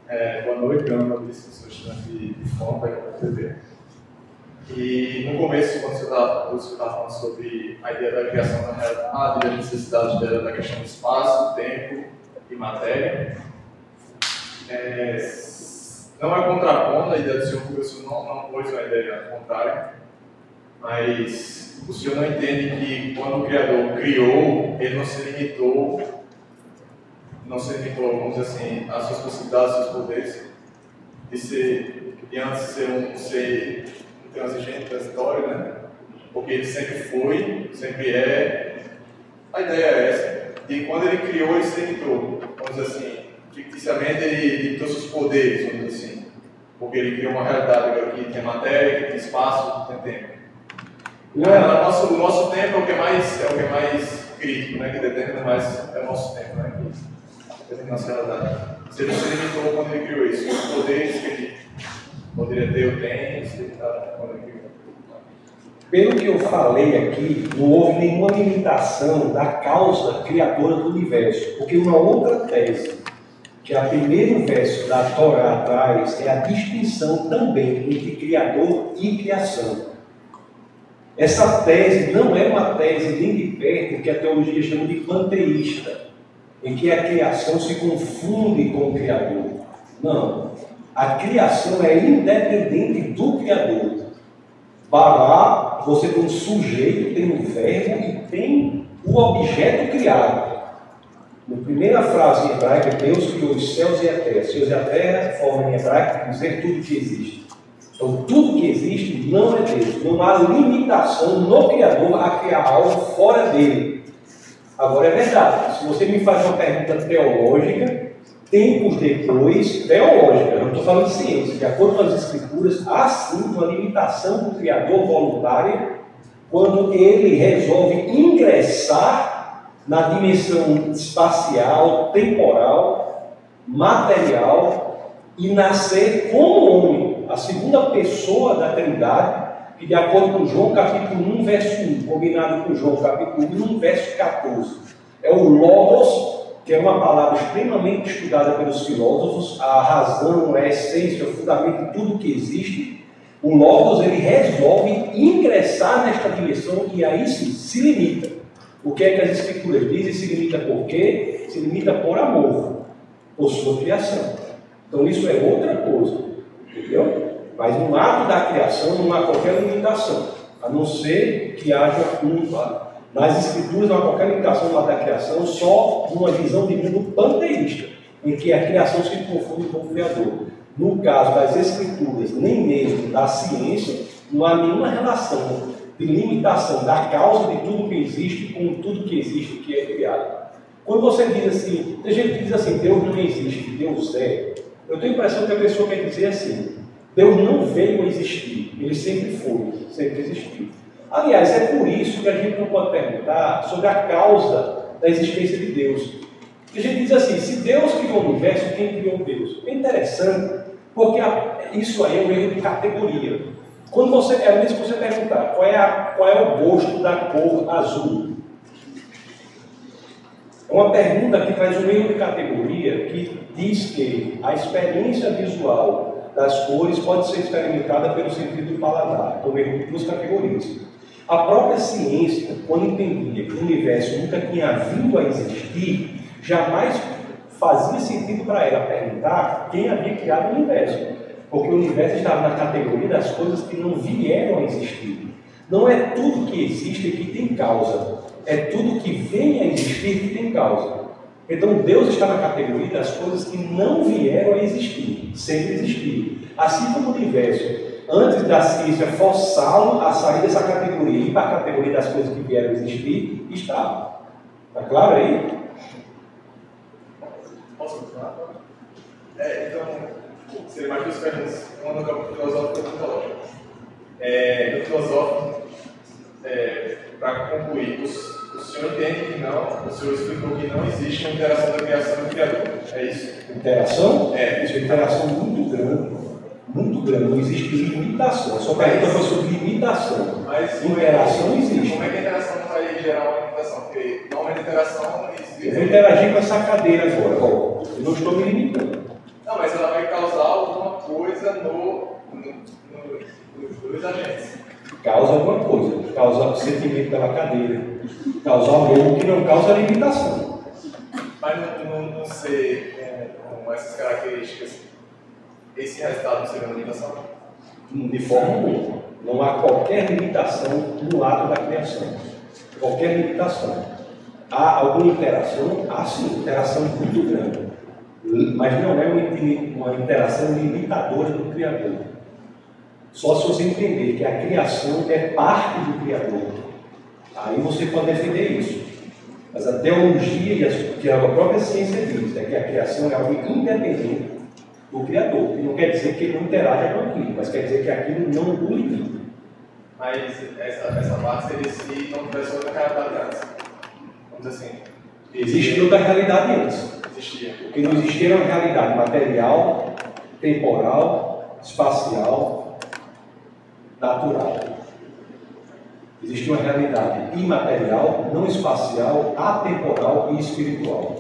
É, boa noite, meu nome é sou estudante de, Fórmula e TV. E no começo, quando você estava falando sobre a ideia da criação da realidade, da necessidade dela, da questão do espaço, tempo e matéria, é, não é contrapondo a ideia do senhor, porque o senhor não, não pôs uma ideia contrária, mas o senhor não entende que quando o Criador criou, ele não se limitou, não se limitou, vamos dizer assim, às suas possibilidades, aos seus poderes, de ser, de antes ser um ser transigente, transitório, né? Porque ele sempre foi, sempre é. A ideia é essa. E quando ele criou, ele se limitou. Vamos dizer assim, ficticiamente ele limitou seus poderes, vamos dizer assim. Porque ele criou uma realidade que tem matéria, que tem espaço, que tem tempo. É, o, nosso, o nosso tempo é o que é mais, é o que é mais crítico, né? Que determina mais é o nosso tempo, né? Que determina a nossa realidade. Se ele se limitou quando ele criou isso, os poderes que ele poderia ter, eu tenho, se ele está quando ele criou. Pelo que eu falei aqui, não houve nenhuma limitação da causa criadora do universo, porque uma outra tese, que é o primeiro verso da Torá traz, é a distinção também entre criador e criação. Essa tese não é uma tese nem de perto que a teologia chama de panteísta, em que a criação se confunde com o Criador. Não. A criação é independente do Criador. Bará, você tem um sujeito, tem um verbo e tem o objeto criado. Na primeira frase em hebraico, Deus criou os céus e a terra. Céus e a terra, forma em hebraico, dizer tudo que existe. Então, tudo que existe não é Deus. Não há limitação no Criador a criar algo fora dele. Agora, é verdade. Se você me faz uma pergunta teológica, tempos depois, teológica, eu não estou falando de ciência, de acordo com as Escrituras, há sim uma limitação do Criador voluntária quando ele resolve ingressar na dimensão espacial, temporal, material e nascer como homem a segunda pessoa da Trindade, que de acordo com João capítulo 1, verso 1, combinado com João capítulo 1, verso 14, é o Logos, que é uma palavra extremamente estudada pelos filósofos, a razão, a essência, o fundamento de tudo que existe. O Logos ele resolve ingressar nesta dimensão e aí sim se limita. O que é que as Escrituras dizem? Se limita por quê? Se limita por amor, por sua criação. Então isso é outra coisa. Entendeu? Mas no ato da criação não há qualquer limitação, a não ser que haja um. Nas escrituras não há qualquer limitação no ato da criação, só numa visão divina panteísta, em que a criação se confunde com o Criador. No caso das escrituras, nem mesmo da ciência, não há nenhuma relação de limitação da causa de tudo que existe com tudo que existe que é criado. Quando você diz assim, tem gente que diz assim, Deus não existe, Deus é. Eu tenho a impressão que a pessoa quer dizer assim, Deus não veio a existir, ele sempre foi, sempre existiu. Aliás, é por isso que a gente não pode perguntar sobre a causa da existência de Deus. A gente diz assim, se Deus criou o universo, quem criou Deus? É interessante, porque isso aí é um erro de categoria. Quando você, é mesmo você perguntar qual é, a, qual é o gosto da cor azul. É uma pergunta que traz um erro de categoria que diz que a experiência visual das cores pode ser experimentada pelo sentido do paladar. Então, erro duas categorias. A própria ciência, quando entendia que o universo nunca tinha vindo a existir, jamais fazia sentido para ela perguntar quem havia criado o universo. Porque o universo estava na categoria das coisas que não vieram a existir. Não é tudo que existe que tem causa, é tudo que vem a existir que tem causa. Então Deus está na categoria das coisas que não vieram a existir, sempre existiram. Assim como o universo antes da ciência forçá-lo a sair dessa categoria e ir para a categoria das coisas que vieram a existir, está. Está claro aí? Posso continuar? É, então, seria mais duas perguntas. Uma no campo filosófico e teológico. É, no filosófico, é, para concluir, os, o senhor entende que não, o senhor explicou que não existe uma interação da criação e do Criador. É isso? Interação? É. Isso é interação muito grande muito grande, não existe limitação. Só pergunta foi sobre limitação. Mas interação existe. Como é que a interação vai gerar uma limitação? Porque normalmente a interação existe. Eu vou interagir com essa cadeira agora. Ó, eu não estou me limitando. Não, mas ela vai causar alguma coisa no, no, no, nos dois agentes. Causa alguma coisa, causa sentimento pela cadeira, causa amor que não causa limitação. Mas não, não, não ser com, com essas características esse resultado não seria uma limitação? De forma alguma. Não há qualquer limitação no ato da criação. Qualquer limitação. Há alguma interação? Há sim, interação muito grande. Mas não é uma interação limitadora do Criador. Só se você entender que a criação é parte do Criador. Aí você pode defender isso. Mas a teologia e a, que a própria ciência diz é que a criação é algo independente do Criador. Que não quer dizer que ele não interaja com aquilo, mas quer dizer que aquilo não o limita. Mas essa, essa parte seria se não tivesse outra realidade antes. Vamos dizer assim. Existia outra realidade antes. Existia. O que não existia era uma realidade material, temporal, espacial, natural. Existia uma realidade imaterial, não espacial, atemporal e espiritual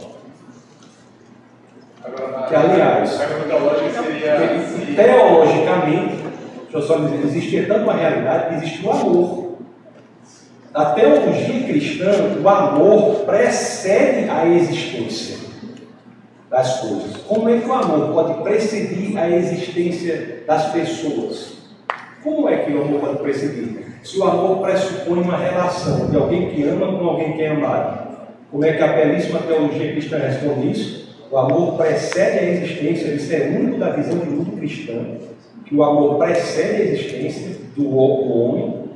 que aliás, seria... teologicamente, deixa eu só dizer, existia tanto uma realidade que existe o amor. Na teologia cristã, o amor precede a existência das coisas. Como é que o amor pode precedir a existência das pessoas? Como é que o amor pode precedir? Se o amor pressupõe uma relação de alguém que ama com alguém que é amado. Como é que a belíssima teologia cristã responde isso? O amor precede a existência, isso é único da visão de mundo cristã, que o amor precede a existência do homem.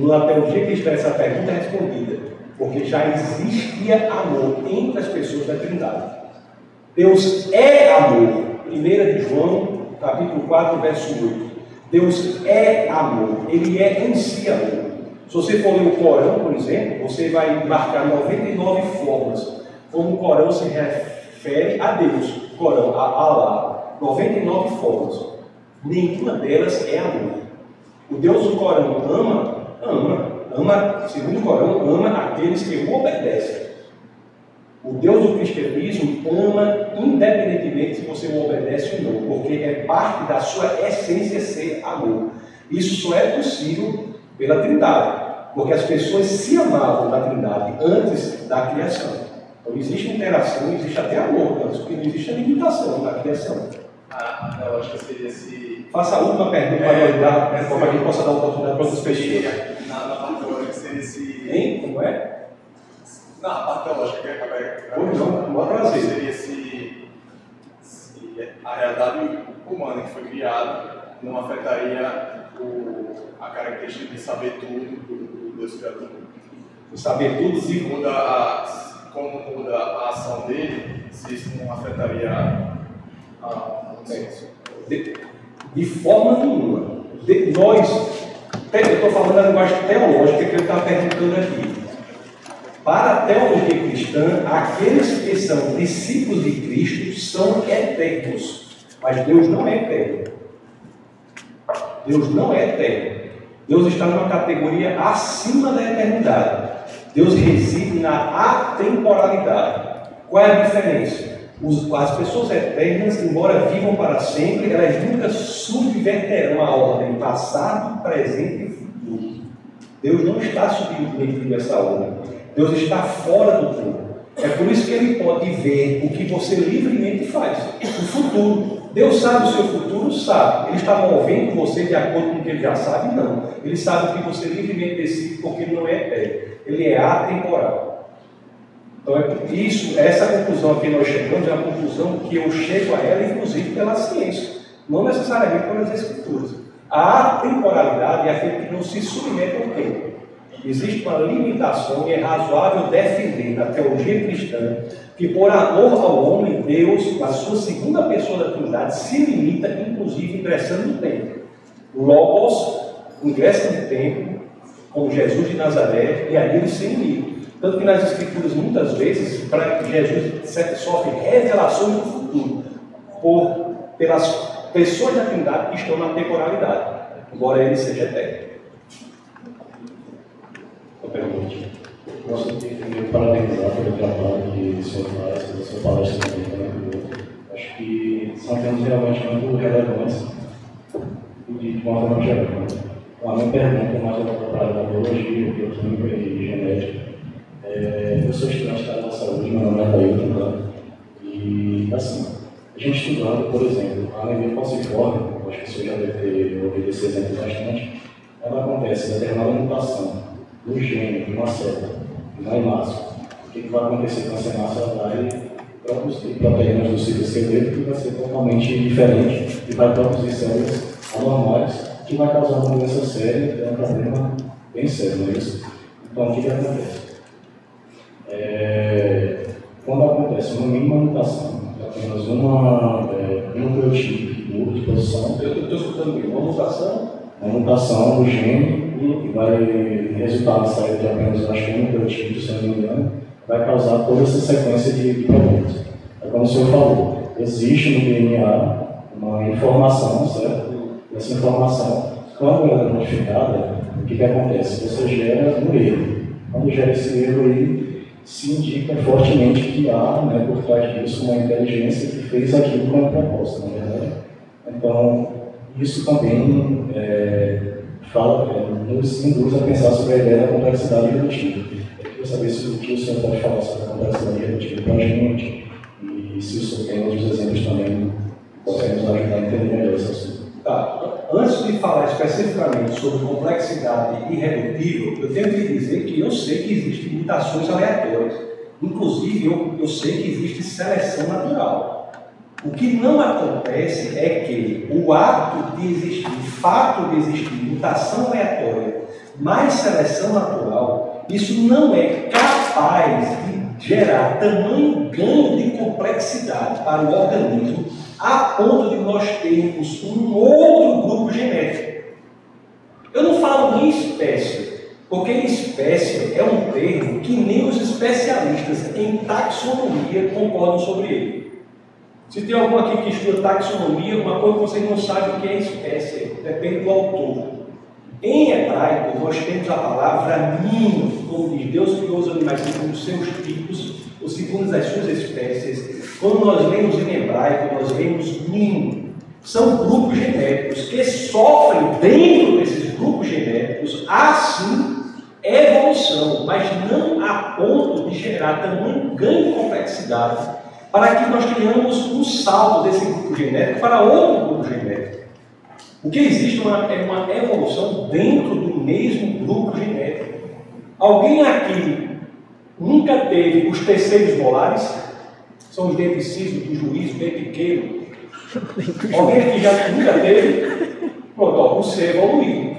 Na teologia cristã, essa pergunta é respondida, porque já existia amor entre as pessoas da Trindade. Deus é amor. 1 de João, capítulo 4, verso 8. Deus é amor, ele é em si amor. Se você for ler o Corão, por exemplo, você vai marcar 99 formas como o Corão se refere a Deus, Corão, a Allah, 99 formas. Nenhuma delas é amor. O Deus do Corão ama, ama, ama, segundo o Corão, ama aqueles que o obedecem. O Deus do cristianismo ama independentemente se você o obedece ou não, porque é parte da sua essência ser amor. Isso só é possível pela Trindade, porque as pessoas se amavam da Trindade antes da criação. Então existe interação, existe até amor, mas que não existe a limitação da criação. Ah, eu acho que seria se. Faça a última pergunta é, para dar, é, para que a gente possa dar oportunidade para outras pessoas. Na, na parte seria se. Hein? Como é? Na parte teológica, que é Pois não, prazer. Seria se, se a realidade humana que foi criada não afetaria o, a característica de saber tudo do, Deus Criador. Saber tudo se muda a como muda a ação dele, se isso não afetaria a consciência. De, de forma nenhuma. De, nós, eu estou falando da linguagem teológica que ele está perguntando aqui. Para a teologia cristã, aqueles que são discípulos de Cristo são eternos. Mas Deus não é eterno. Deus não é eterno. Deus está numa categoria acima da eternidade. Deus reside na atemporalidade. Qual é a diferença? as pessoas eternas, embora vivam para sempre, elas nunca subverterão a ordem passado, presente e futuro. Deus não está submetido a essa ordem. Deus está fora do tempo. É por isso que ele pode ver o que você livremente faz, o futuro. Deus sabe o seu futuro? Sabe. Ele está movendo você de acordo com o que ele já sabe? Não. Ele sabe o que você livremente decide porque ele não é eterno. Ele é atemporal. Então, é isso, essa conclusão que nós chegamos é a conclusão que eu chego a ela, inclusive pela ciência, não necessariamente pelas escrituras. A atemporalidade é aquele que não se submete ao tempo. Existe uma limitação e é razoável defender na teologia cristã que, por amor ao homem, Deus, a sua segunda pessoa da Trindade, se limita, inclusive, ingressando no templo. Logos ingressa no templo, como Jesus de Nazaré, e aí ele se limita. Tanto que nas Escrituras, muitas vezes, para Jesus sofre revelações do futuro, por, pelas pessoas da Trindade que estão na temporalidade, embora ele seja eterno. Uma pergunta. De primeiro parabenizar pelo trabalho que o senhor faz, a sua palestra também Acho que são temas realmente muito relevantes de uma forma geral. A minha pergunta mais voltada para a biologia, bioquímica e genética. É, eu sou estudante da área da saúde, meu nome é Dailton, tá? E assim, a gente estudando, por exemplo, a anemia falciforme, que você já deve ter ouvido esse exemplo bastante, ela acontece em determinada mutação do gene de uma célula, na hemácia. O que, vai acontecer com essa hemácia? Ela vai produzir proteínas do ciclo esqueleto que vai ser totalmente diferente e vai produzir células anormais que vai causar uma doença séria, que é um problema bem sério, não é isso? Então, o que, que acontece? É, quando acontece uma mínima mutação apenas uma é, nucleotídeo muda de posição. Eu estou escutando bem. Uma mutação? Uma mutação do gene que vai resultar saída de apenas acho que um nucleotídeo, se não me engano, vai causar toda essa sequência de, de problemas. É como o senhor falou, existe no DNA uma informação, certo? Essa informação, quando ela é modificada, o que, que acontece? Você gera um erro. Quando gera esse erro aí, se indica fortemente que há né, por trás disso uma inteligência que fez aquilo como proposta, não é verdade? Então, isso também é, fala, é, nos induz a pensar sobre a ideia da complexidade redutiva. Eu queria saber se o que o senhor pode falar sobre a complexidade redutiva para a gente e se o senhor tem outros exemplos também possam nos ajudar a entender melhor esse assunto. Tá. Antes de falar especificamente sobre complexidade irredutível, eu tenho que dizer que eu sei que existem mutações aleatórias. Inclusive, eu, eu sei que existe seleção natural. O que não acontece é que o ato de existir, o fato de existir mutação aleatória mais seleção natural, isso não é capaz de gerar tamanho ganho de complexidade para o organismo a ponto de nós termos um outro grupo genético. Eu não falo nem espécie, porque espécie é um termo que nem os especialistas em taxonomia concordam sobre ele. Se tem algum aqui que estuda taxonomia, uma coisa que vocês não sabem o que é espécie, depende do autor. Em hebraico, nós temos a palavra mim, como diz Deus criou os animais segundo os seus tipos, ou segundo as suas espécies, quando nós lemos em hebraico, nós lemos nim. São grupos genéticos que sofrem dentro desses grupos genéticos, assim, evolução, mas não a ponto de gerar tamanho ganho de complexidade para que nós tenhamos um salto desse grupo genético para outro grupo genético. O que existe uma, é uma evolução dentro do mesmo grupo genético. Alguém aqui nunca teve os terceiros molares? São os dentes do juízo bem pequeno. Alguém que já nunca teve? Pronto, ó, evoluído.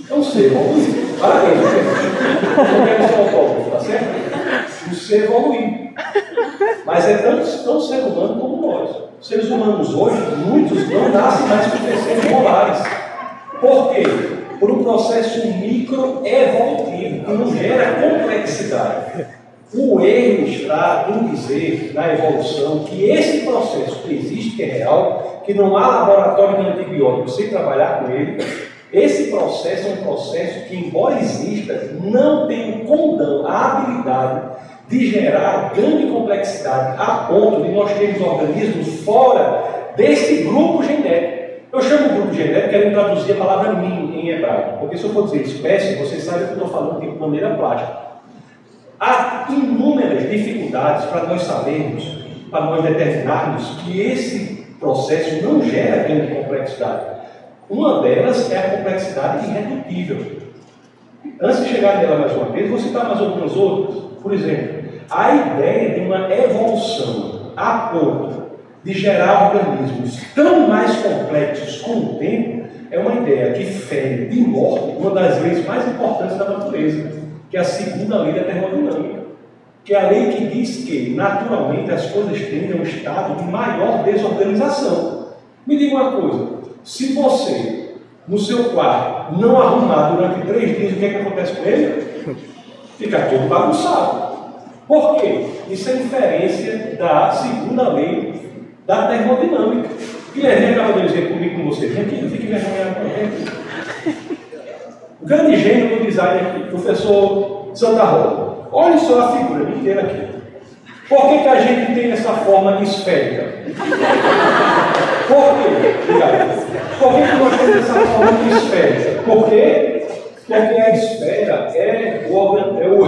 Então, ser evoluído. Parabéns, não quero ser autógrafo, tá certo? O evoluído. Mas é tanto, tanto ser humano como nós. Os seres humanos hoje, muitos não nascem mais com terceiros molares. Por quê? por um processo microevolutivo que não gera complexidade. O erro está em dizer, na evolução, que esse processo que existe, que é real, que não há laboratório de antibiótico sem trabalhar com ele, esse processo é um processo que, embora exista, não tem o condão, a habilidade de gerar grande complexidade a ponto de nós termos organismos fora desse grupo genético. Eu chamo o grupo genético querendo traduzir a palavra mim em hebraico, porque se eu for dizer espécie, você sabe que eu estou falando de maneira plástica. Há inúmeras dificuldades para nós sabermos, para nós determinarmos que esse processo não gera grande complexidade. Uma delas é a complexidade irredutível. Antes de chegar nela mais uma vez, vou citar mais algumas outras. Por exemplo, a ideia de uma evolução a ponto de gerar organismos tão mais complexos com o tempo é uma ideia que fere de morte uma das leis mais importantes da natureza, que é a segunda lei da termodinâmica, que é a lei que diz que, naturalmente, as coisas tendem a um estado de maior desorganização. Me diga uma coisa: se você, no seu quarto, não arrumar durante três dias, o que, é que acontece com ele? Fica todo bagunçado. Por quê? Isso é inferência da segunda lei da termodinâmica. Guilherme acaba de dizer comigo com você, gente, não fique vergonhado com O grande gênio do design aqui, professor Santa Rosa. Olha só a figura inteira aqui. Por que, que a gente tem essa forma esférica? Por quê? Por que, que nós temos essa forma esférica? Por quê? Porque a esfera é o, é o,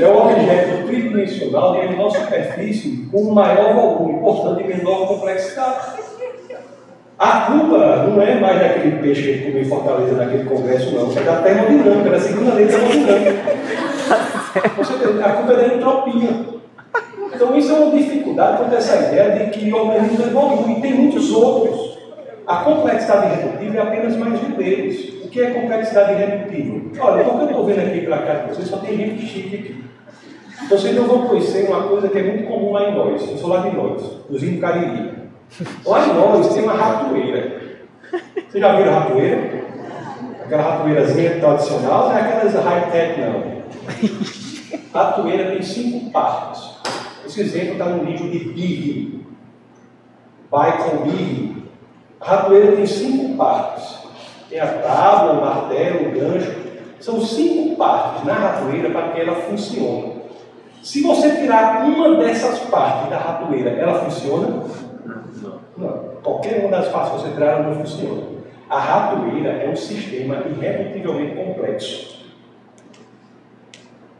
é o objeto tridimensional de menor superfície com maior volume, portanto, de menor complexidade. A culpa não é mais daquele peixe que comeu em Fortaleza naquele congresso, não. É da termodinâmica, da segunda lei da termodinâmica. A culpa é da entropia. Então, isso é uma dificuldade quanto a essa ideia de que o organismo evolui. E tem muitos outros. A complexidade irredutível é apenas mais um deles. O que é complexidade irredutível? Olha, porque eu estou vendo aqui pela casa de vocês, só tem gente chique aqui. Então vocês não vão conhecer uma coisa que é muito comum lá em nós. Eu sou lá de nós, do Cariri. Lá em nós tem uma ratoeira. Vocês já viram ratoeira? Aquela ratoeirazinha tradicional, não é aquelas high-tech, não. Ratoeira tem cinco partes. Esse exemplo está no livro de Big. Bacon Big. A ratoeira tem cinco partes. Tem a tábua, o martelo, o gancho. São cinco partes na ratoeira para que ela funcione. Se você tirar uma dessas partes da ratoeira, ela funciona? Não. não. Qualquer uma das partes que você tirar, ela não funciona. A ratoeira é um sistema irredutivelmente complexo.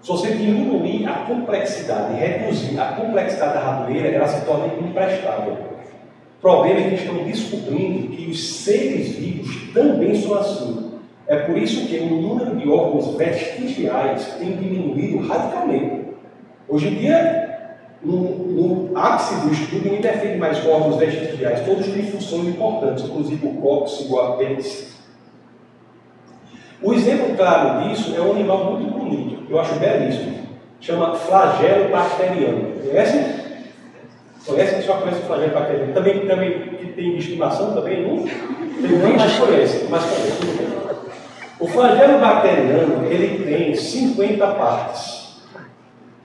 Se você diminuir a complexidade, reduzir a complexidade da ratoeira, ela se torna imprestável. O problema é que estão descobrindo que os seres vivos também são assim. É por isso que o número de órgãos vestigiais tem diminuído radicalmente. Hoje em dia, no, no ápice do estudo, ninguém defende mais órgãos vestigiais. Todos têm funções importantes, inclusive o cóccix, o apêndice. O exemplo claro disso é um animal muito bonito, eu acho belíssimo. Chama flagelo bacteriano. Conhece? Conhece? Só conhece o flagelo bacteriano. Também, também que tem estimação também, não? Tem mas conhece, mas conhece. O flagelo bacteriano, ele tem 50 partes.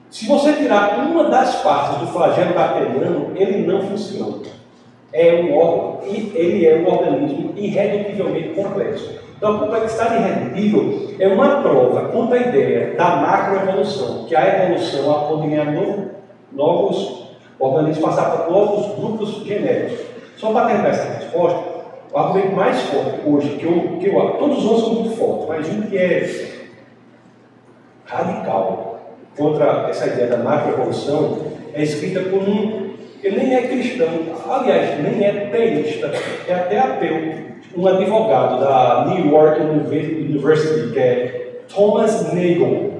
Se você tirar uma das partes do flagelo bacteriano, ele não funciona. É um órgão, ele é um organismo irredutivelmente complexo. Então, a complexidade irredutível é uma prova contra a ideia da macroevolução, que a evolução a poder ganhar novos organismo passar por novos grupos genéticos. Só para terminar essa resposta, o argumento mais forte hoje, que eu, que eu todos os outros são muito fortes, mas um que é radical contra essa ideia da macroevolução é escrita por um, ele nem é cristão, aliás, nem é teísta, é até ateu, um advogado da New York University, que é Thomas Nagel.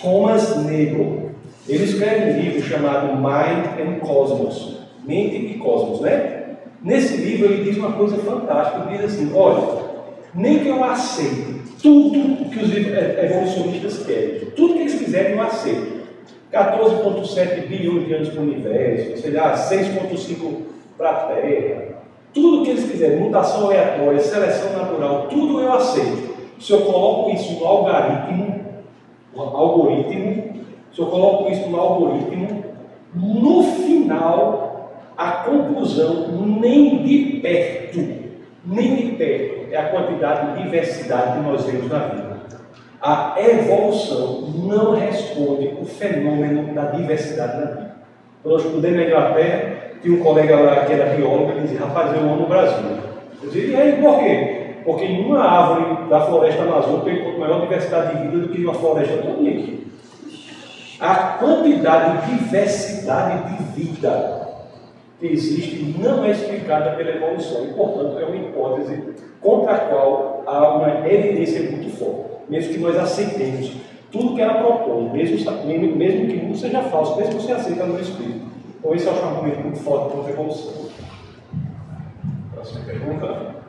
Thomas Nagel. Ele escreve um livro chamado Mind and Cosmos, Mente e Cosmos, né? Nesse livro ele diz uma coisa fantástica, ele diz assim, olha, nem que eu aceite tudo que os evolucionistas querem, tudo que eles quiserem eu aceito. 14,7 bilhões de anos para o universo, sei lá, 6,5 para a Terra, tudo que eles quiserem, mutação aleatória, seleção natural, tudo eu aceito. se eu coloco isso no algoritmo, algoritmo, se eu coloco isso no algoritmo, no final, a conclusão nem de perto, nem de perto, é a quantidade de diversidade que nós vemos na vida. A evolução não responde o fenômeno da diversidade na vida. Quando nós estudei na Inglaterra, tinha um colega lá que era biólogo e dizia, rapaz, eu amo o Brasil. Eu dizia, e aí, por quê? Porque em uma árvore da floresta amazônica encontro maior diversidade de vida do que uma floresta toda aqui. A quantidade de diversidade de vida que existe não é explicada pela evolução e, portanto, é uma hipótese contra a qual há uma evidência muito forte, mesmo que nós aceitemos tudo que ela propõe, mesmo, mesmo que não seja falso, mesmo que você aceita no espírito. Então, esse é um argumento muito forte contra a evolução. Próxima pergunta.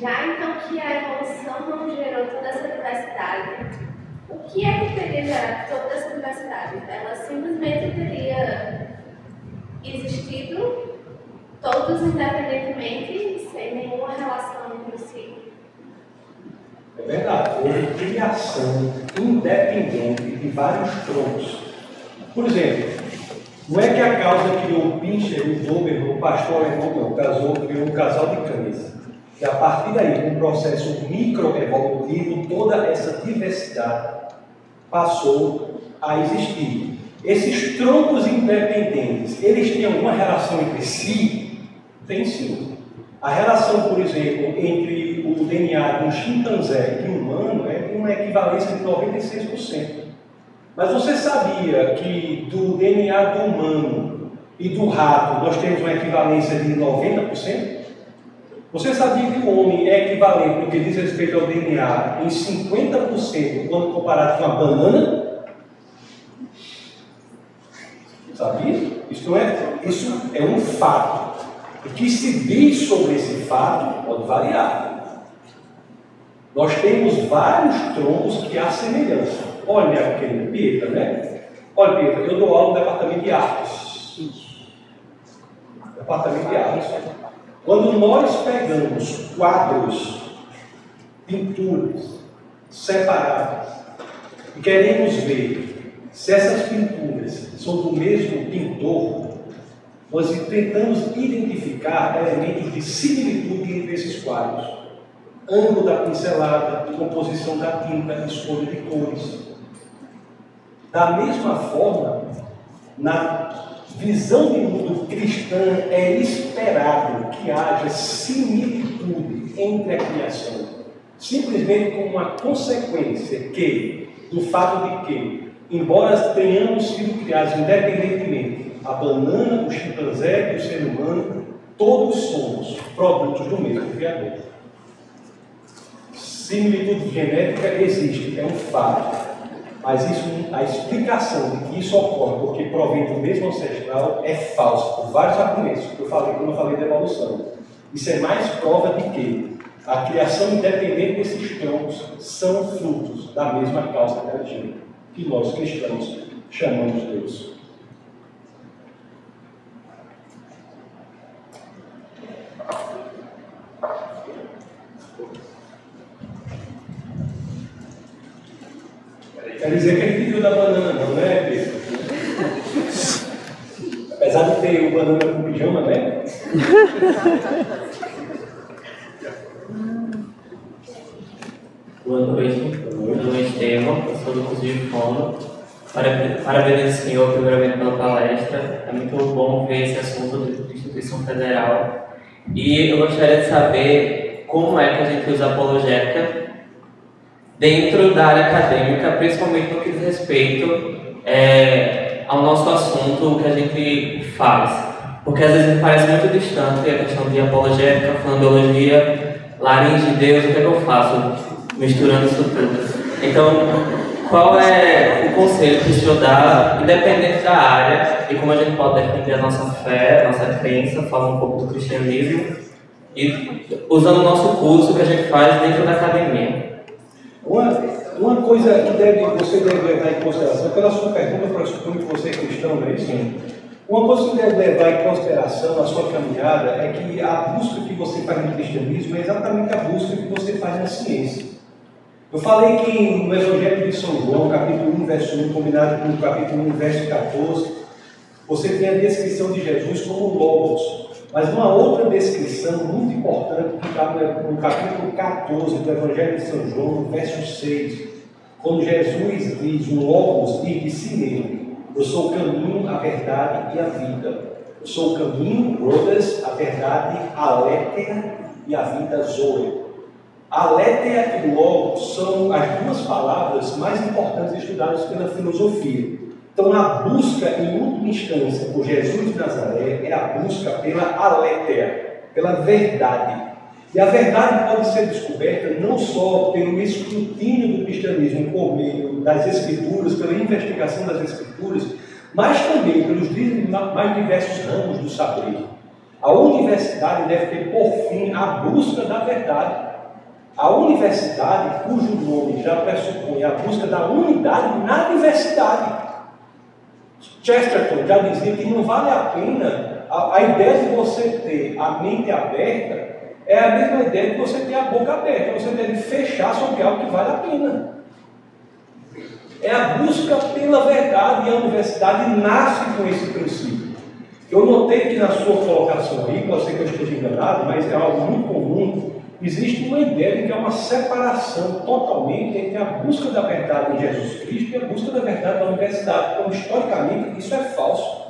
Já então que a evolução não gerou toda essa diversidade, o que é que teria gerado toda essa diversidade? Ela simplesmente teria existido todos independentemente, sem nenhuma relação entre si. É verdade, houve criação independente de vários troncos. Por exemplo, não é que a causa criou o Pincher, o Doberman, o pastor alemão, não, casou, criou um casal de cães. E a partir daí, um processo microevolutivo, toda essa diversidade passou a existir. Esses troncos independentes, eles têm alguma relação entre si? Tem sim. A relação, por exemplo, entre o DNA de um chimpanzé e um humano é uma equivalência de 96%. Mas você sabia que do DNA do humano e do rato nós temos uma equivalência de 90%? Você sabia que o homem é equivalente no que diz respeito ao DNA em 50% quando comparado com a banana? Sabia? Isso, é, isso é um fato. O que se diz sobre esse fato pode variar. Nós temos vários troncos que há semelhança. Olha, pequena Pietra, né? Olha, Pietra, eu dou aula no departamento de artes. Departamento de artes. Quando nós pegamos quadros, pinturas separadas e queremos ver se essas pinturas são do mesmo pintor, nós tentamos identificar elementos de similitude entre esses quadros. Ângulo da pincelada, composição da tinta, escolha de cores. Da mesma forma, na visão de mundo cristã é esperado que haja similitude entre a criação, simplesmente como uma consequência que, do fato de que, embora tenhamos sido criados independentemente, a banana, o chimpanzé e o ser humano, todos somos produtos do mesmo Criador. Similitude genética existe, é um fato. Mas isso, a explicação de que isso ocorre porque provém do mesmo ancestral é falsa, por vários argumentos que eu falei quando eu falei da evolução. Isso é mais prova de que a criação independente desses troncos são frutos da mesma causa inteligente, que nós cristãos chamamos Deus. Quer dizer que ele pediu da banana, não, né, Pedro? Apesar de ter o banana com pijama, né? Boa noite, meu nome é Estevam, sou do curso de Fono. Parabéns ao senhor, primeiramente, pela palestra. É muito bom ver esse assunto de instituição federal. E eu gostaria de saber como é que a gente usa apologética dentro da área acadêmica, principalmente no que diz respeito é, ao nosso assunto, o que a gente faz. Porque às vezes me parece muito distante a questão de apologética, flandologia, laringe de Deus, o que é que eu faço misturando isso tudo? Então, qual é o conselho que o senhor dá, independente da área, e como a gente pode defender a nossa fé, a nossa crença, falar um pouco do cristianismo, e usando o nosso curso que a gente faz dentro da academia? Uma, uma coisa que deve, você deve levar em consideração, pela sua pergunta, pressupõe que você é cristão, não é isso? Uma coisa que deve levar em consideração na sua caminhada é que a busca que você faz no cristianismo é exatamente a busca que você faz na ciência. Eu falei que no Evangelho de São João, capítulo 1, verso 1, combinado com o capítulo 1, verso 14, você tem a descrição de Jesus como Logos. Mas uma outra descrição muito importante que está no capítulo 14 do Evangelho de São João, no verso 6, quando Jesus diz, o Logos diz de si mesmo, eu sou o caminho, a verdade e a vida. Eu sou o caminho, brothers, a verdade, a létea e a vida zoe. A létea e logos são as duas palavras mais importantes estudadas pela filosofia. Então, a busca, em última instância, por Jesus de Nazaré é a busca pela aletheia, pela verdade. E a verdade pode ser descoberta não só pelo escrutínio do cristianismo por meio das Escrituras, pela investigação das Escrituras, mas também pelos mais diversos ramos do saber. A universidade deve ter por fim a busca da verdade. A universidade, cujo nome já pressupõe a busca da unidade na diversidade. Chesterton já dizia que não vale a pena a, a, ideia de você ter a mente aberta é a mesma ideia de você ter a boca aberta. Você deve fechar sobre algo que vale a pena. É a busca pela verdade e a universidade nasce com esse princípio. Eu notei que na sua colocação aí, pode ser que eu esteja enganado, mas é algo muito comum existe uma ideia de que há uma separação totalmente entre a busca da verdade em Jesus Cristo e a busca da verdade na universidade, como historicamente isso é falso.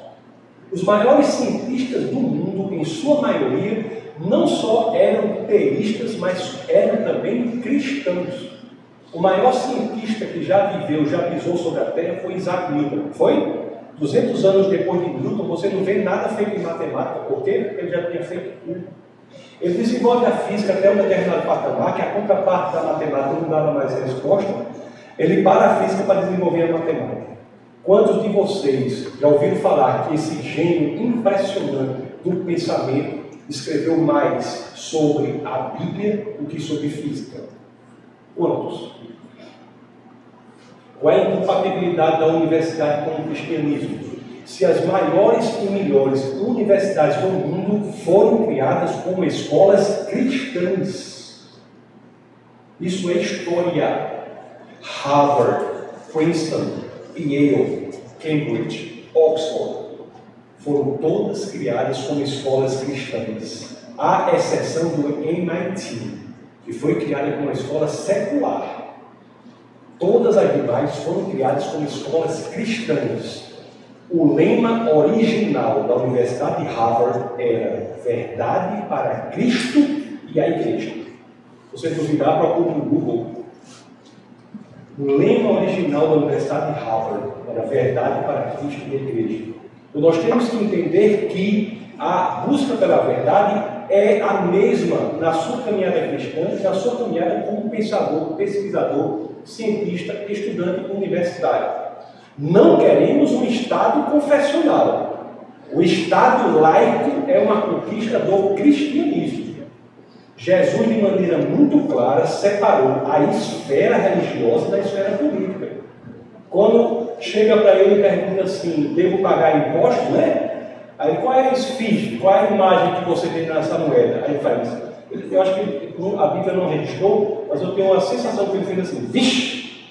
Os maiores cientistas do mundo, em sua maioria, não só eram teístas, mas eram também cristãos. O maior cientista que já viveu, já pisou sobre a Terra foi Isaac Newton. Foi? 200 anos depois de Newton, você não vê nada feito em matemática. Por quê? Porque ele já tinha feito tudo. Ele desenvolve a física até um determinado patamar, que a contraparte da matemática não dava mais resposta, ele para a física para desenvolver a matemática. Quantos de vocês já ouviram falar que esse gênio impressionante do pensamento escreveu mais sobre a Bíblia do que sobre física? Quantos? Qual é a incompatibilidade da universidade com o cristianismo? Se as maiores e melhores universidades do mundo foram criadas como escolas cristãs. Isso é história. Harvard, Princeton, Yale, Cambridge, Oxford foram todas criadas como escolas cristãs, à exceção do MIT, que foi criada como uma escola secular. Todas as demais foram criadas como escolas cristãs. O lema original da Universidade de Harvard era Verdade para Cristo e a Igreja. Você duvidar, procure no Google. O lema original da Universidade de Harvard era Verdade para Cristo e a Igreja. Então nós temos que entender que a busca pela verdade é a mesma na sua caminhada cristã na sua caminhada como pensador, pesquisador, cientista, estudante universitário. Não queremos um Estado confessional. O Estado laico é uma conquista do cristianismo. Jesus, de maneira muito clara, separou a esfera religiosa da esfera política. Quando chega para ele e pergunta assim: devo pagar imposto, né? Aí qual é a esfinge? Qual é a imagem que você tem nessa moeda? Aí ele faz Eu acho que a Bíblia não registrou, mas eu tenho uma sensação que ele fez assim: vixe,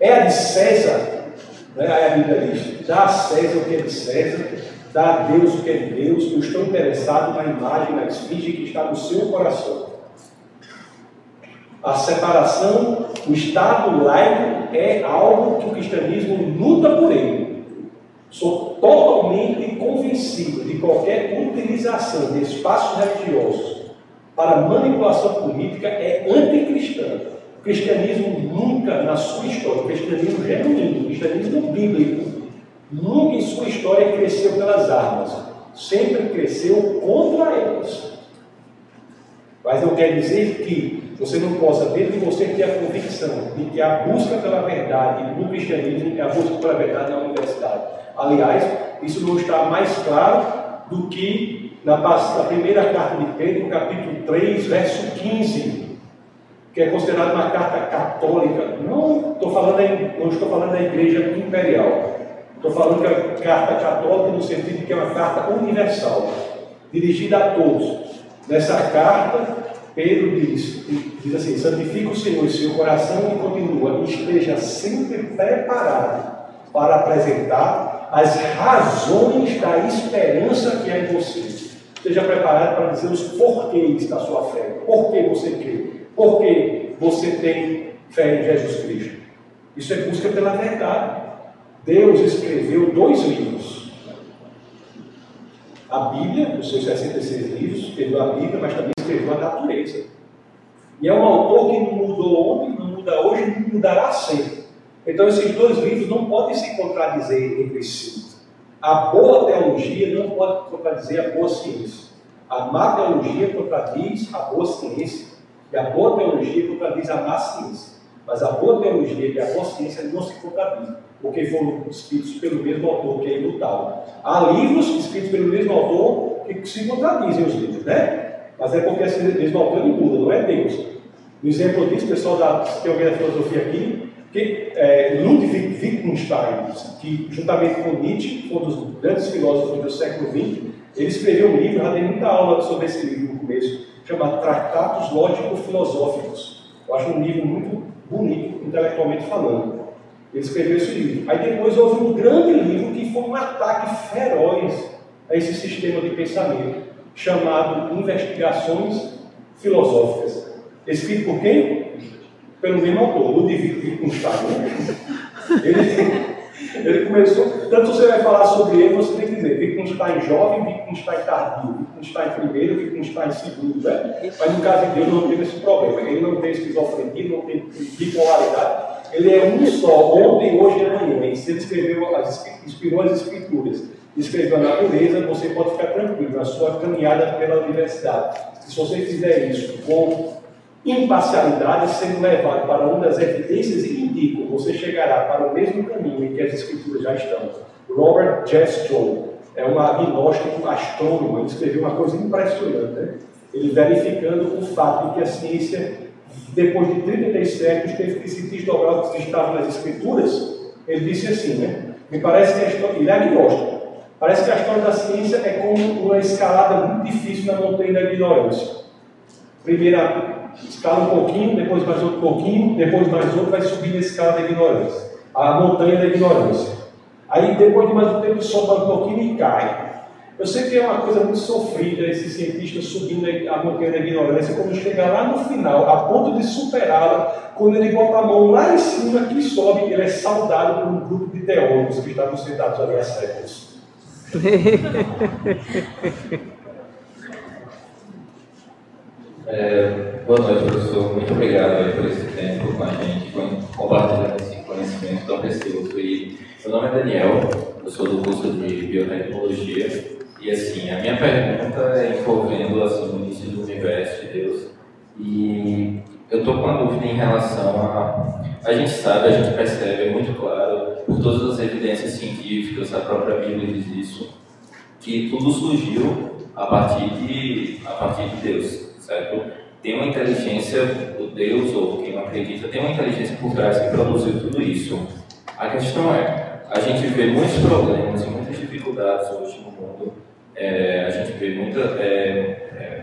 é a de César. Né? Aí a Bíblia diz: dá a César o que é de César, dá a Deus o que é de Deus, eu estou interessado na imagem, na esfinge que está no seu coração. A separação, o Estado laico é algo que o cristianismo luta por ele. Sou totalmente convencido de qualquer utilização de espaços religiosos para manipulação política é anticristã cristianismo nunca, na sua história, o cristianismo genuíno, o cristianismo bíblico, nunca em sua história cresceu pelas armas. sempre cresceu contra elas. Mas não quer dizer que você não possa, dentro de você, ter a convicção de que a busca pela verdade no cristianismo é a busca pela verdade na universidade. Aliás, isso não está mais claro do que na primeira carta de Pedro, capítulo 3, verso 15 que é considerada uma carta católica. Não estou falando, não estou falando da igreja imperial. Estou falando que é carta católica no sentido que é uma carta universal, dirigida a todos. Nessa carta, Pedro diz, diz assim, santifica o Senhor em seu coração e continua, esteja sempre preparado para apresentar as razões da esperança que há em você. Esteja preparado para dizer os porquês da sua fé. Por que você crê? Porque você tem fé em Jesus Cristo. Isso é busca pela verdade. Deus escreveu dois livros. A Bíblia, os seus 66 livros, escreveu a Bíblia, mas também escreveu a natureza. E é um autor que não mudou ontem, não muda hoje, não mudará sempre. Então esses dois livros não podem se contradizer entre si. A boa teologia não pode contradizer a boa ciência. A má teologia contradiz a boa ciência e a boa teologia contradiz a má ciência. Mas a boa teologia e a boa ciência não se contradizem, porque foram escritos pelo mesmo autor, que é imutável. Há livros escritos pelo mesmo autor que se contradizem os livros, né? Mas é porque esse mesmo autor não muda, não é Deus. Um exemplo disso, pessoal da teoria da filosofia aqui, que é, Ludwig Wittgenstein, que juntamente com Nietzsche, um dos grandes filósofos do século XX, ele escreveu um livro, já dei muita aula sobre esse livro no começo, chama Tratados Lógico-Filosóficos. Eu acho um livro muito bonito, intelectualmente falando. Ele escreveu esse livro. Aí depois houve um grande livro que foi um ataque feroz a esse sistema de pensamento, chamado Investigações Filosóficas. Escrito por quem? Pelo mesmo autor, Ludwig Wittgenstein. Ele, ele começou, tanto você vai falar sobre ele, você tem dizer Wittgenstein jovem, Wittgenstein tardio, Wittgenstein primeiro, Wittgenstein segundo, né? Mas no caso de Deus não tem esse problema, ele não tem esquizofrenia, não tem bipolaridade, ele é um só, ontem, hoje e amanhã. E se ele escreveu, as, inspirou as escrituras, escreveu a natureza, você pode ficar tranquilo na sua caminhada pela universidade. Se você fizer isso com imparcialidade sendo levado para uma das evidências e indicam, você chegará para o mesmo caminho em que as escrituras já estão. Robert J. Strong é um agnóstico astrônomo, ele escreveu uma coisa impressionante, né? ele verificando o fato de que a ciência, depois de 33 séculos, teve que se desdobrar o que estava nas escrituras, ele disse assim, né? Me parece que a história, ele é agnóstico, parece que a história da ciência é como uma escalada muito difícil na montanha da ignorância. Primeira escala um pouquinho, depois mais outro pouquinho, depois mais outro, vai subir a escala da ignorância, a montanha da ignorância. Aí depois de mais um tempo sobe um pouquinho e cai. Eu sei que é uma coisa muito sofrida esse cientista subindo a montanha da ignorância, quando chega lá no final, a ponto de superá-la, quando ele bota a mão lá em cima que sobe, ele é saudado por um grupo de teólogos que estavam sentados ali há séculos. É, boa noite, professor. Muito obrigado por esse tempo com a gente, compartilhando esse conhecimento tão precioso. E meu nome é Daniel, eu sou do curso de Biotecnologia. E assim, a minha pergunta é envolvendo assim, o início do universo de Deus. E eu estou com uma dúvida em relação a. A gente sabe, a gente percebe, é muito claro, por todas as evidências científicas, a própria Bíblia diz isso, que tudo surgiu a partir de, a partir de Deus certo? Tem uma inteligência, o Deus, ou quem não acredita, tem uma inteligência por trás que produziu tudo isso. A questão é, a gente vê muitos problemas e muitas dificuldades hoje no mundo, é, a gente vê muita... É, é,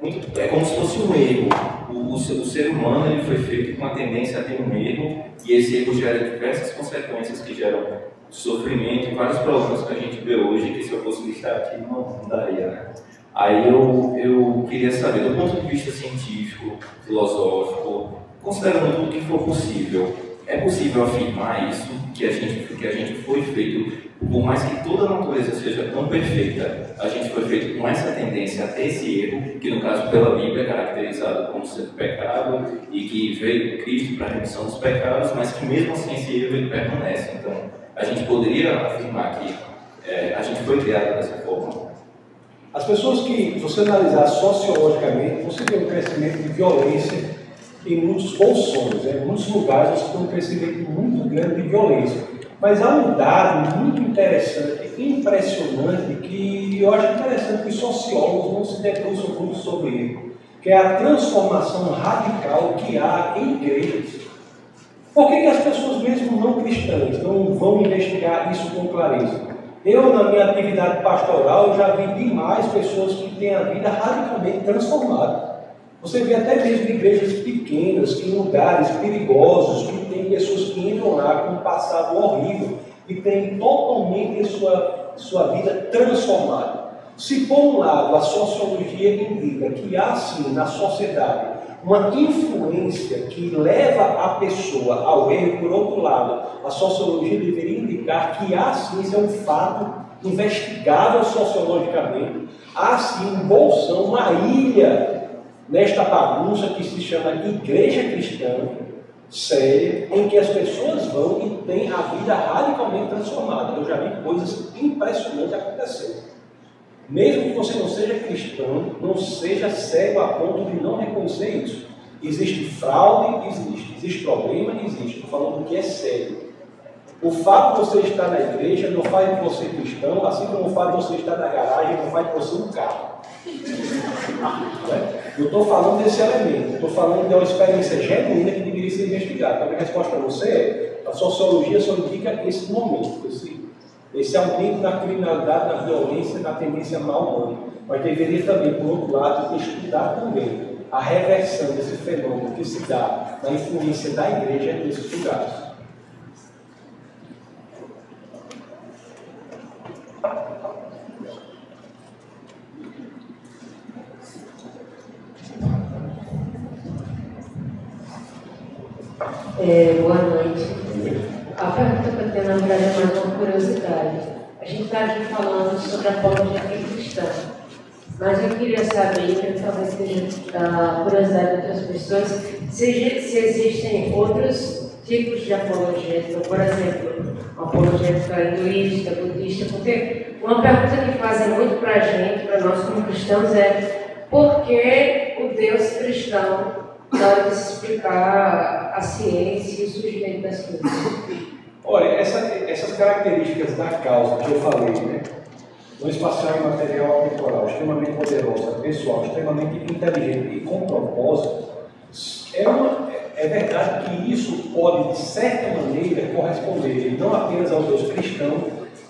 muito, é como se fosse um erro. O, o, o, ser humano ele foi feito com a tendência a ter um erro e esse erro gera diversas consequências que geram sofrimento e vários problemas que a gente vê hoje que se eu fosse listar aqui não, não daria, né? Aí eu, eu queria saber, do ponto de vista científico, filosófico, considerando tudo que for possível, é possível afirmar isso, que a gente, que a gente foi feito, por mais que toda a natureza seja tão perfeita, a gente foi feito com essa tendência a ter esse erro, que no caso pela Bíblia é caracterizado como sendo pecado, e que veio Cristo para a remissão dos pecados, mas que mesmo assim esse erro ele permanece. Então, a gente poderia afirmar que é, a gente foi criado dessa forma. As pessoas que, se você analisar sociologicamente, você vê um crescimento de violência em muitos bolsões, né? em muitos lugares você tem um crescimento muito grande de violência. Mas há um dado muito interessante, impressionante, que eu acho interessante que os sociólogos não se debruçam muito sobre ele, que é a transformação radical que há em igrejas. Por que, que as pessoas mesmo não cristãs não vão investigar isso com clareza? Eu, na minha atividade pastoral, já vi demais pessoas que têm a vida radicalmente transformada. Você vê até mesmo igrejas pequenas, que em lugares perigosos, que tem pessoas que entram lá com um passado horrível e têm totalmente a sua, sua vida transformada. Se por um lado a sociologia indica que há sim na sociedade uma influência que leva a pessoa ao erro, por outro lado, a sociologia deveria indicar que há sim, isso é um fato investigável sociologicamente, há sim um bolsão, uma ilha nesta bagunça que se chama igreja cristã, séria, em que as pessoas vão e têm a vida radicalmente transformada. Eu já vi coisas impressionantes acontecendo. Mesmo que você não seja cristão, não seja cego a ponto de não reconhecer isso. Existe fraude? Existe. Existe problema? Existe. Estou falando do que é sério. O fato de você estar na igreja não faz de você cristão, assim como o fato de você estar na garagem não faz de você um carro. Eu estou falando desse elemento, estou falando de uma experiência genuína que deveria ser investigada. Então, a resposta para você é: a sociologia só indica esse momento, esse esse aumento da criminalidade, da violência, da tendência mal humana. Mas deveria também, por outro lado, estudar também a reversão desse fenômeno que se dá na influência da igreja nesses lugares. É, boa noite. A pergunta que eu tenho, na verdade, é mais uma curiosidade. A gente está aqui falando sobre a apologia cristã, mas eu queria saber, que talvez seja a curiosidade de outras pessoas, se, se existem outros tipos de apologética, por exemplo, apologética hinduísta, budista, porque uma pergunta que fazem muito para a gente, para nós como cristãos, é por que o Deus cristão na hora de se explicar a ciência e o surgimento das coisas? Olha, essa, essas características da causa que eu falei, né? No espacial e material temporal, extremamente poderosa, pessoal, extremamente inteligente e com propósito, é, uma, é verdade que isso pode, de certa maneira, corresponder não apenas ao Deus cristão,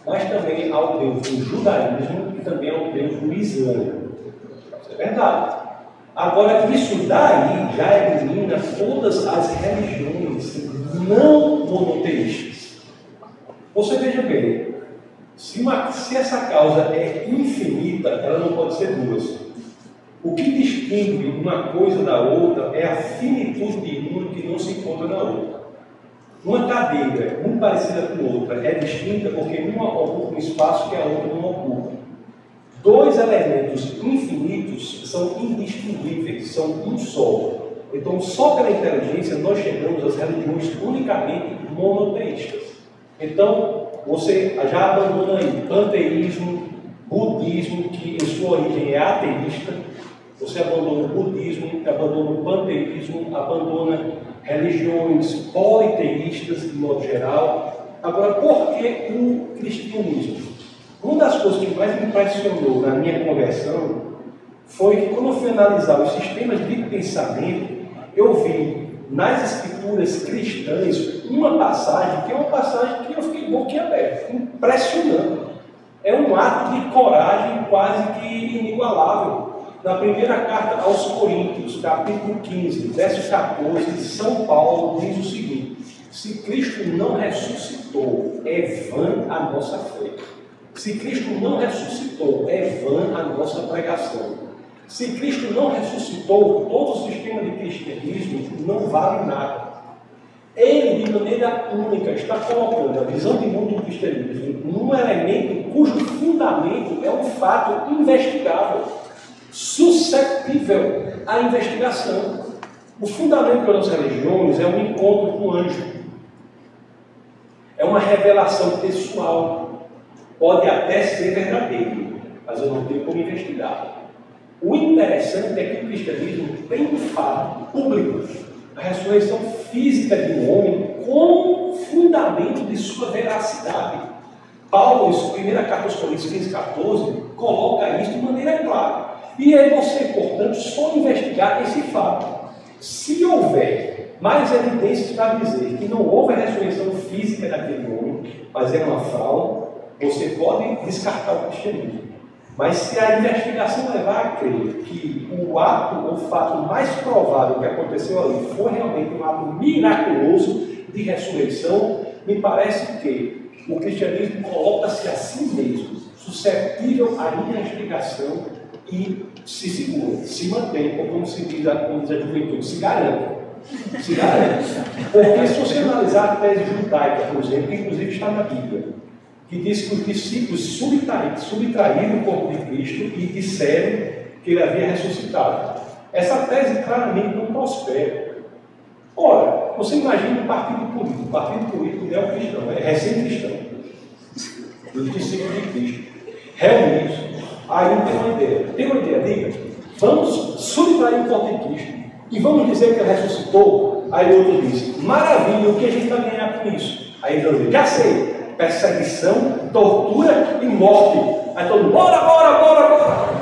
mas também ao Deus do judaísmo e também ao Deus do Islã. Isso é verdade. Agora, isso daí já elimina todas as religiões não monoteístas. Você veja bem, se, uma, se essa causa é infinita, ela não pode ser duas. O que distingue uma coisa da outra é a finitude de uma que não se encontra na outra. Uma cadeira, muito parecida com outra, é distinta porque uma ocupa um espaço que a outra não ocupa. Dois elementos infinitos são indistinguíveis, são um só. Então, só pela inteligência nós chegamos às religiões unicamente monoteístas. Então, você já abandona aí panteísmo, budismo, que em sua origem é ateísta, você abandona o budismo, abandona o panteísmo, abandona religiões politeístas de modo geral. Agora, por que o cristianismo? Uma das coisas que mais me impressionou na minha conversão foi que quando eu fui analisar os sistemas de pensamento, eu vi nas escrituras cristãs uma passagem que é uma passagem que eu fiquei boquiaberto, impressionante. É um ato de coragem quase que inigualável. Na primeira carta aos Coríntios, capítulo 15, verso 14, São Paulo diz o seguinte: Se Cristo não ressuscitou, é vã a nossa fé. Se Cristo não ressuscitou, é vã a nossa pregação. Se Cristo não ressuscitou, todo o sistema de cristianismo não vale nada. Ele, de maneira única, está colocando a visão de mundo do cristianismo num elemento cujo fundamento é um fato investigável, suscetível à investigação. O fundamento das religiões é um encontro com o anjo. É uma revelação pessoal. Pode até ser verdadeiro, mas eu não tenho como investigar. O interessante é que o cristianismo tem um fato público, a ressurreição física de um homem, como fundamento de sua veracidade. Paulo, em primeira carta aos Coríntios 15, 14, coloca isso de maneira clara. E é você, portanto, só investigar esse fato. Se houver mais evidências para dizer que não houve a ressurreição física daquele homem, mas é uma fraude, você pode descartar o cristianismo. Mas se a investigação levar a crer que o ato, o fato mais provável que aconteceu ali foi realmente um ato miraculoso de ressurreição, me parece que o cristianismo coloca-se a si mesmo suscetível à investigação e se segura, se mantém, ou como se diz a, como diz a juventude, se garante. Se garante. Porque se você analisar a tese judaica, por exemplo, que inclusive está na Bíblia, que diz que os discípulos subtraíram, subtraíram o corpo de Cristo e disseram que ele havia ressuscitado. Essa tese claramente não prospera. Ora, você imagina um partido político, um partido político neo-cristão, é recém-cristão, dos discípulos de Cristo, reunidos, aí tem uma ideia. Tem uma ideia, diga, vamos subtrair o corpo de Cristo e vamos dizer que ele ressuscitou. Aí o outro diz, maravilha, o que a gente vai ganhar com isso? Aí ele diz, já sei, perseguição, tortura e morte. Aí todo mundo, bora, bora, bora, bora.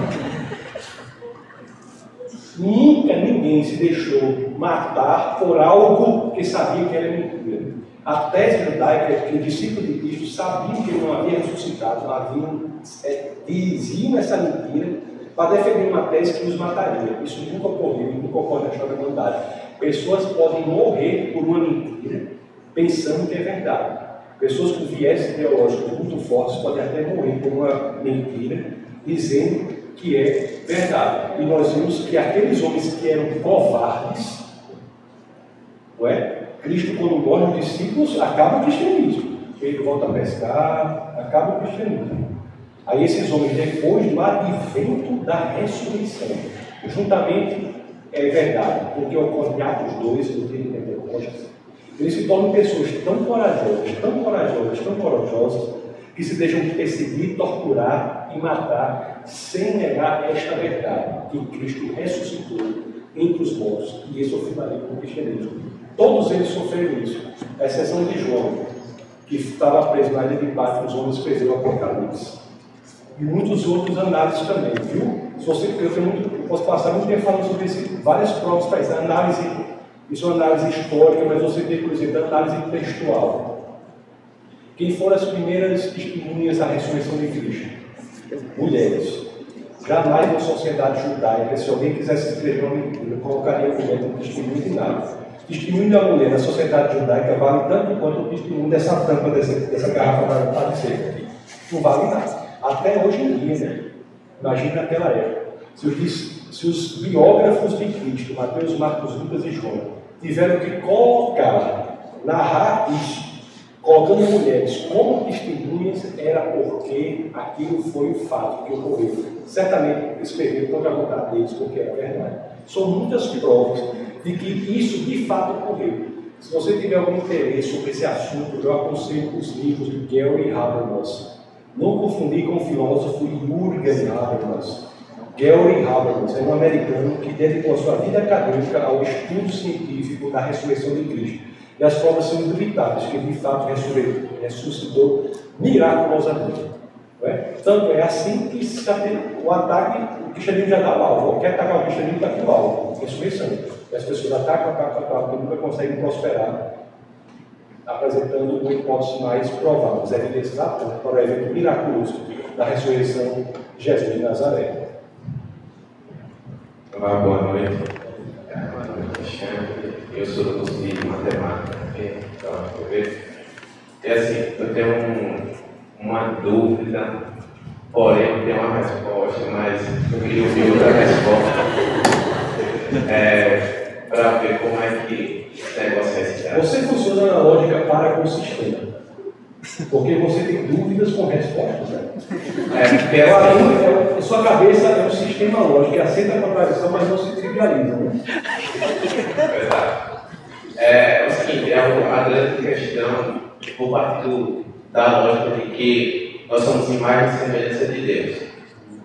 Nunca ninguém se deixou matar por algo que sabia que era mentira. A tese judaica é que os discípulos de Cristo sabiam que ele não havia ressuscitado, haviam, é, diziam essa mentira para defender uma tese que os mataria. Isso nunca ocorreu, nunca ocorreu na história da humanidade. Pessoas podem morrer por uma mentira pensando que é verdade. Pessoas com viés ideológicos muito fortes podem até morrer por uma mentira, dizendo que é verdade. E nós vimos que aqueles homens que eram covardes, não é? Cristo, quando morre os discípulos, acaba o cristianismo. Ele volta a pescar, acaba o cristianismo. Aí esses homens, depois do advento da ressurreição, juntamente é verdade, porque ocorre em Atos 2, no dia de Pentecostes, eles se tornam pessoas tão corajosas, tão corajosas, tão corajosas, que se deixam perseguir, torturar e matar, sem negar esta verdade, que Cristo ressuscitou entre os mortos, e esse é o finalismo do cristianismo. Todos eles sofreram isso, a exceção de João, que estava preso na ilha de Pátria, os homens perderam o Apocalipse. E muitos outros análises também, viu? Se você, eu, tenho muito, posso passar muito tempo falando sobre isso, várias provas para isso, análise isso é uma análise histórica, mas você tem, por exemplo, análise textual. Quem foram as primeiras testemunhas da ressurreição de Cristo? Mulheres. Jamais na sociedade judaica, se alguém quisesse escrever uma mentira, colocaria a mulher como testemunho de nada. O testemunho da mulher na sociedade judaica vale tanto quanto o testemunho dessa tampa, dessa, dessa garrafa da padecer. Não vale nada. Até hoje em dia, né? Imagina naquela época. Se os, se os biógrafos de Cristo, Mateus, Marcos, Lucas e João, tiveram que colocar, narrar isso, colocando mulheres como testemunhas, era porque aquilo foi o fato que ocorreu. Certamente escreveram contra a vontade deles, porque era verdade. São muitas provas de que isso de fato ocorreu. Se você tiver algum interesse sobre esse assunto, eu aconselho os livros de Gary Habermas. Não confundir com o filósofo Jürgen Habermas. Gary Habermas é um americano que dedicou sua vida acadêmica ao estudo científico da ressurreição de Cristo. E as provas são indubitáveis que de fato ressuscitou miraculosamente. Não é? Tanto é assim que o ataque, o cristianismo já dá o alvo. Qualquer atacar o cristianismo está aqui o alvo, ressurreição. E as pessoas atacam, atacam, atacam, nunca conseguem prosperar, apresentando uma hipótese mais provável, evidências apontam para o evento miraculoso da ressurreição de Jesus de Nazaré. Olá, boa noite. Boa noite, Eu sou do curso de matemática então, É assim, eu tenho um, uma dúvida, porém eu tenho uma resposta, mas eu queria ouvir outra resposta. É, para ver como é que esse negócio é esse Você funciona na lógica para com o sistema. Porque você tem dúvidas com respostas. Né? É, porque é, sua cabeça é um sistema lógico que aceita a contradição, mas não se trivializa. Né? Verdade. É, é o seguinte, é a grande questão por parte do, da lógica de que nós somos imagem e semelhança de Deus.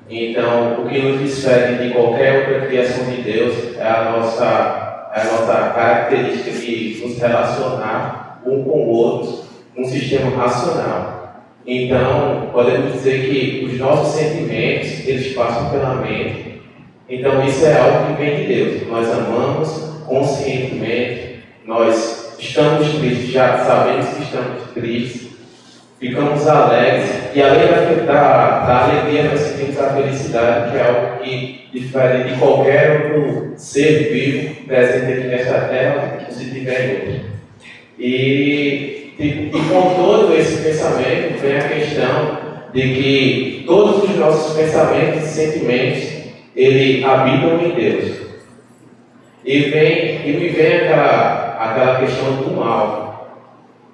Então, o que nos difere de qualquer outra criação de Deus é a nossa, é a nossa característica de nos relacionar um com o outro num sistema racional. Então, podemos dizer que os nossos sentimentos, eles passam pela mente. Então, isso é algo que vem de Deus. Nós amamos conscientemente, nós estamos tristes, já sabemos que estamos tristes, ficamos alegres, e além da, da, alegria, nós sentimos a felicidade, que é algo que difere de qualquer outro ser vivo presente aqui nesta terra, se tiver em. E, e, e com todo esse pensamento, vem a questão de que todos os nossos pensamentos e sentimentos, ele habitam em Deus. E, vem, e me vem aquela, aquela questão do mal.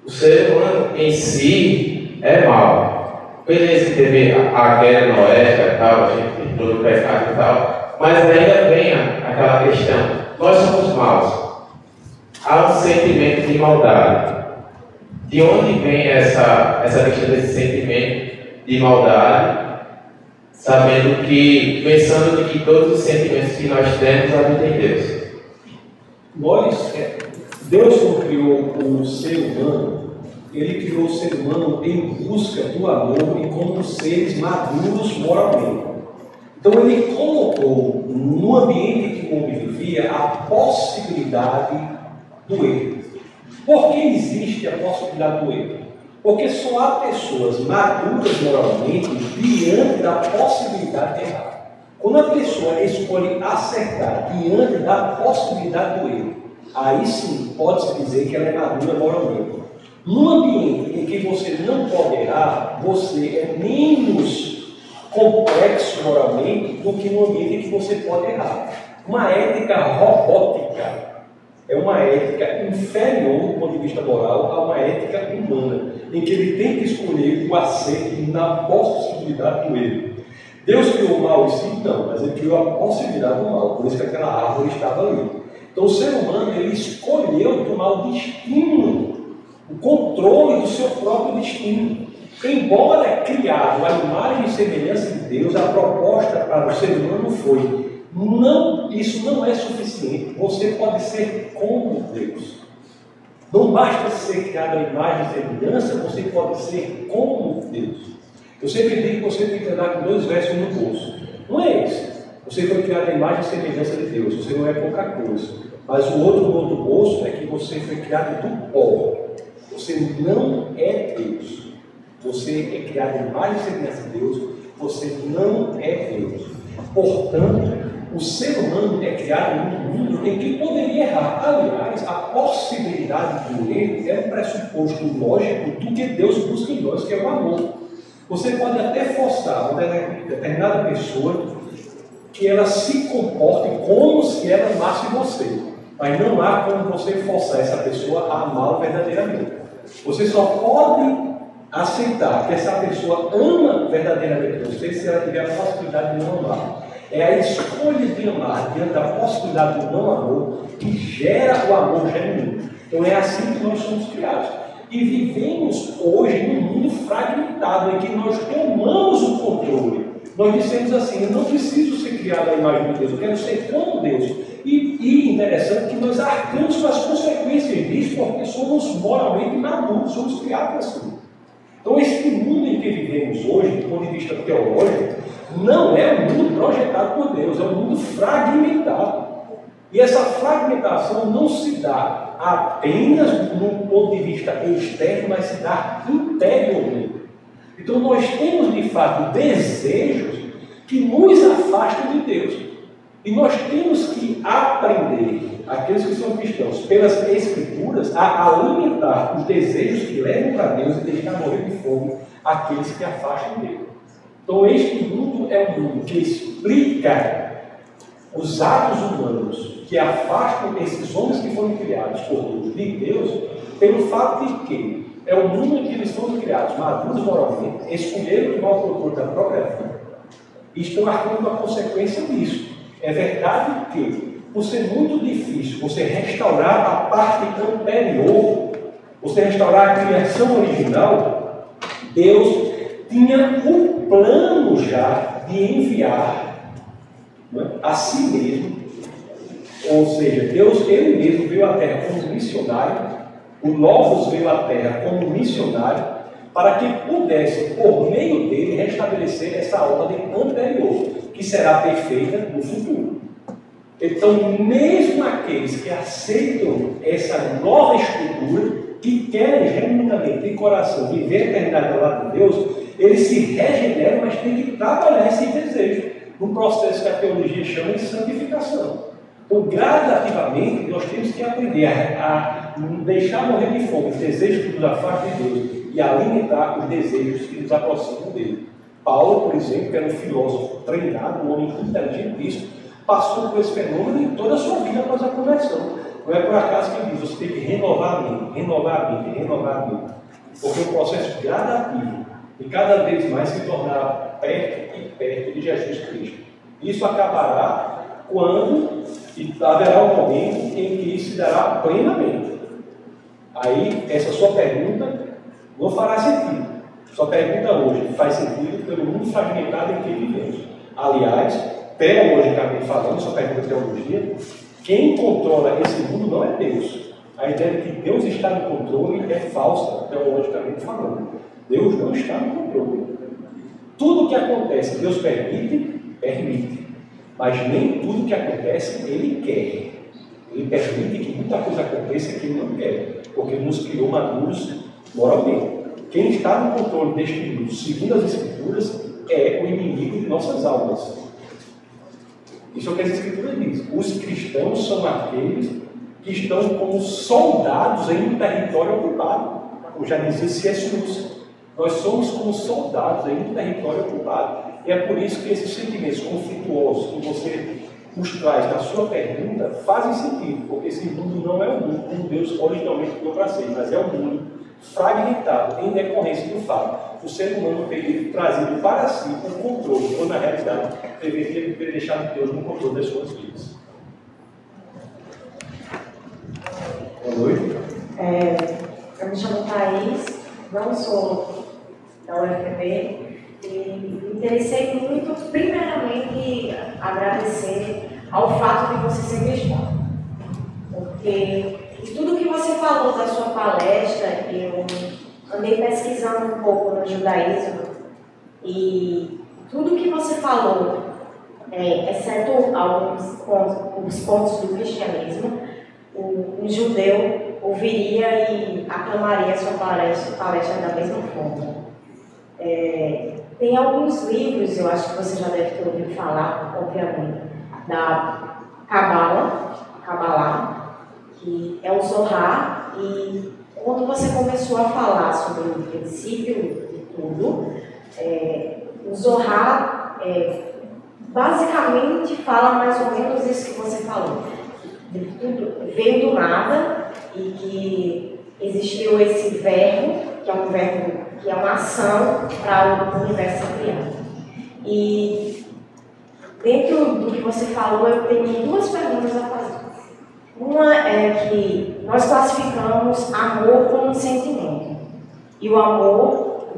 O ser humano em si, é mal. Beleza, teve a, guerra no oeste e tal, a gente entrou no pecado e tal, mas ainda vem aquela questão: nós somos maus. Há um sentimento de maldade. De onde vem essa, essa questão desse sentimento de maldade? Sabendo que, pensando que todos os sentimentos que nós temos habitam em Deus. Nós, é, Deus criou o ser humano ele criou o ser humano em busca do amor e como seres maduros moralmente. Então ele colocou no ambiente que o homem vivia a possibilidade do erro. Por que existe a possibilidade do erro? Porque só há pessoas maduras moralmente diante da possibilidade de errar. Quando a pessoa escolhe acertar diante da possibilidade do erro, aí sim pode-se dizer que ela é madura moralmente. No ambiente em que você não pode errar, você é menos complexo moralmente do que no ambiente em que você pode errar. Uma ética robótica é uma ética inferior do ponto de vista moral a uma ética humana, em que ele tem que escolher o acerto na possibilidade do erro. Deus criou o mal em si? Não, mas ele criou a possibilidade do mal, por isso que aquela árvore estava ali. Então o ser humano ele escolheu tomar o destino o controle do seu próprio destino. Embora criado à imagem e semelhança de Deus, a proposta para o ser humano foi: não, isso não é suficiente. Você pode ser como Deus. Não basta ser criado à imagem e semelhança, você pode ser como Deus. Eu sempre digo que você tem que andar com dois versos no bolso. Não é isso. Você foi criado à imagem e semelhança de Deus. Você não é pouca coisa. Mas o outro no outro bolso é que você foi criado do pó. Você não é Deus. Você é criado em mais semelhança de Deus. Você não é Deus. Portanto, o ser humano é criado num mundo em que poderia errar. Aliás, a possibilidade do erro é um pressuposto lógico do que Deus busca em nós, que é o amor. Você pode até forçar uma determinada pessoa que ela se comporte como se ela amasse você. Mas não há como você forçar essa pessoa a amá-lo verdadeiramente. Você só pode aceitar que essa pessoa ama verdadeiramente você se ela tiver a possibilidade de não amar. É a escolha de amar diante da possibilidade do não amor que gera o amor genuíno. Então é assim que nós somos criados. E vivemos hoje num mundo fragmentado em que nós tomamos o controle. Nós dissemos assim: eu não preciso ser criado à imagem de Deus, eu quero ser como Deus. E, e interessante que nós arcamos com as consequências disso, porque somos moralmente maduros, somos criados assim. Então, esse mundo em que vivemos hoje, do ponto de vista teológico, não é um mundo projetado por Deus, é um mundo fragmentado. E essa fragmentação não se dá apenas no ponto de vista externo, mas se dá interiormente. Então, nós temos de fato desejos que nos afastam de Deus. E nós temos que aprender, aqueles que são cristãos, pelas Escrituras, a alimentar os desejos que levam para Deus e deixar morrer de fome aqueles que afastam dele. Então, este mundo é um mundo que explica os atos humanos que afastam esses homens que foram criados por Deus de Deus, pelo fato de que é o mundo em que eles foram criados, maduros moralmente, escolheram tomar o controle da própria vida e estão arcando a consequência disso. É verdade que, por ser muito difícil você restaurar a parte anterior, você restaurar a criação original, Deus tinha um plano já de enviar é, a si mesmo, ou seja, Deus ele mesmo veio à Terra como missionário, o Logos veio à Terra como missionário, para que pudesse, por meio dele, restabelecer essa ordem anterior, que será perfeita no futuro. Então, mesmo aqueles que aceitam essa nova estrutura, que querem genuinamente, em coração, viver a eternidade ao lado de Deus, eles se regeneram, mas têm que trabalhar esse desejo, num processo que a teologia chama de santificação. Então, gradativamente, nós temos que aprender a, deixar morrer de fome os desejos que nos afastam de Deus e alimentar os desejos que nos aproximam dele. Paulo, por exemplo, que era um filósofo treinado, um homem inteligentíssimo, passou por esse fenômeno em toda a sua vida após a conversão. Não é por acaso que ele diz, você tem que renovar a mente, renovar a mente, renovar a mente. Porque é um processo gradativo e cada vez mais se tornar perto e perto de Jesus Cristo. Isso acabará quando haverá um momento em que isso se dará plenamente. Aí, essa sua pergunta não fará sentido. Sua pergunta hoje faz sentido pelo mundo fragmentado em que vivemos. Aliás, teologicamente falando, sua pergunta de teologia, quem controla esse mundo não é Deus. A ideia de que Deus está no controle é falsa, teologicamente falando. Deus não está no controle. Tudo que acontece, Deus permite, permite. Mas nem tudo que acontece, Ele quer. Ele permite que muita coisa aconteça que Ele não quer, porque nos criou maduros moralmente. Quem está no controle deste mundo, segundo as Escrituras, é o inimigo de nossas almas. Isso é o que as Escrituras dizem. Os cristãos são aqueles que estão como soldados em um território ocupado. Como já dizia C.S. Lewis. Nós somos como soldados em um território ocupado. E é por isso que esses sentimentos conflituosos que você nos traz na sua pergunta fazem sentido, porque esse mundo não é o mundo como Deus originalmente criou para ser, mas é um mundo fragmentado em decorrência do fato o ser humano ter trazido para si o controle, quando na realidade deveria ter deixado Deus no controle das suas vidas. Boa noite. É, eu me chamo Thaís, não sou da UFB e me interessei muito, primeiramente, agradecer ao fato de você ser cristão. Porque tudo que você falou da sua palestra, eu andei pesquisando um pouco no judaísmo e tudo que você falou, é, exceto alguns pontos, os pontos do cristianismo, um judeu ouviria e aclamaria a sua palestra, palestra da mesma forma. É, tem alguns livros, eu acho que você já deve ter ouvido falar, obviamente, da Kabbalah, Kabbalah que é o Zohar, e quando você começou a falar sobre o princípio de tudo, é, o Zohar é, basicamente fala mais ou menos isso que você falou. De tudo veio do nada e que existiu esse verbo, que é um verbo, que é uma ação para o universo criado. E dentro do que você falou, eu tenho duas perguntas a fazer. Uma é que nós classificamos amor como um sentimento. E o amor,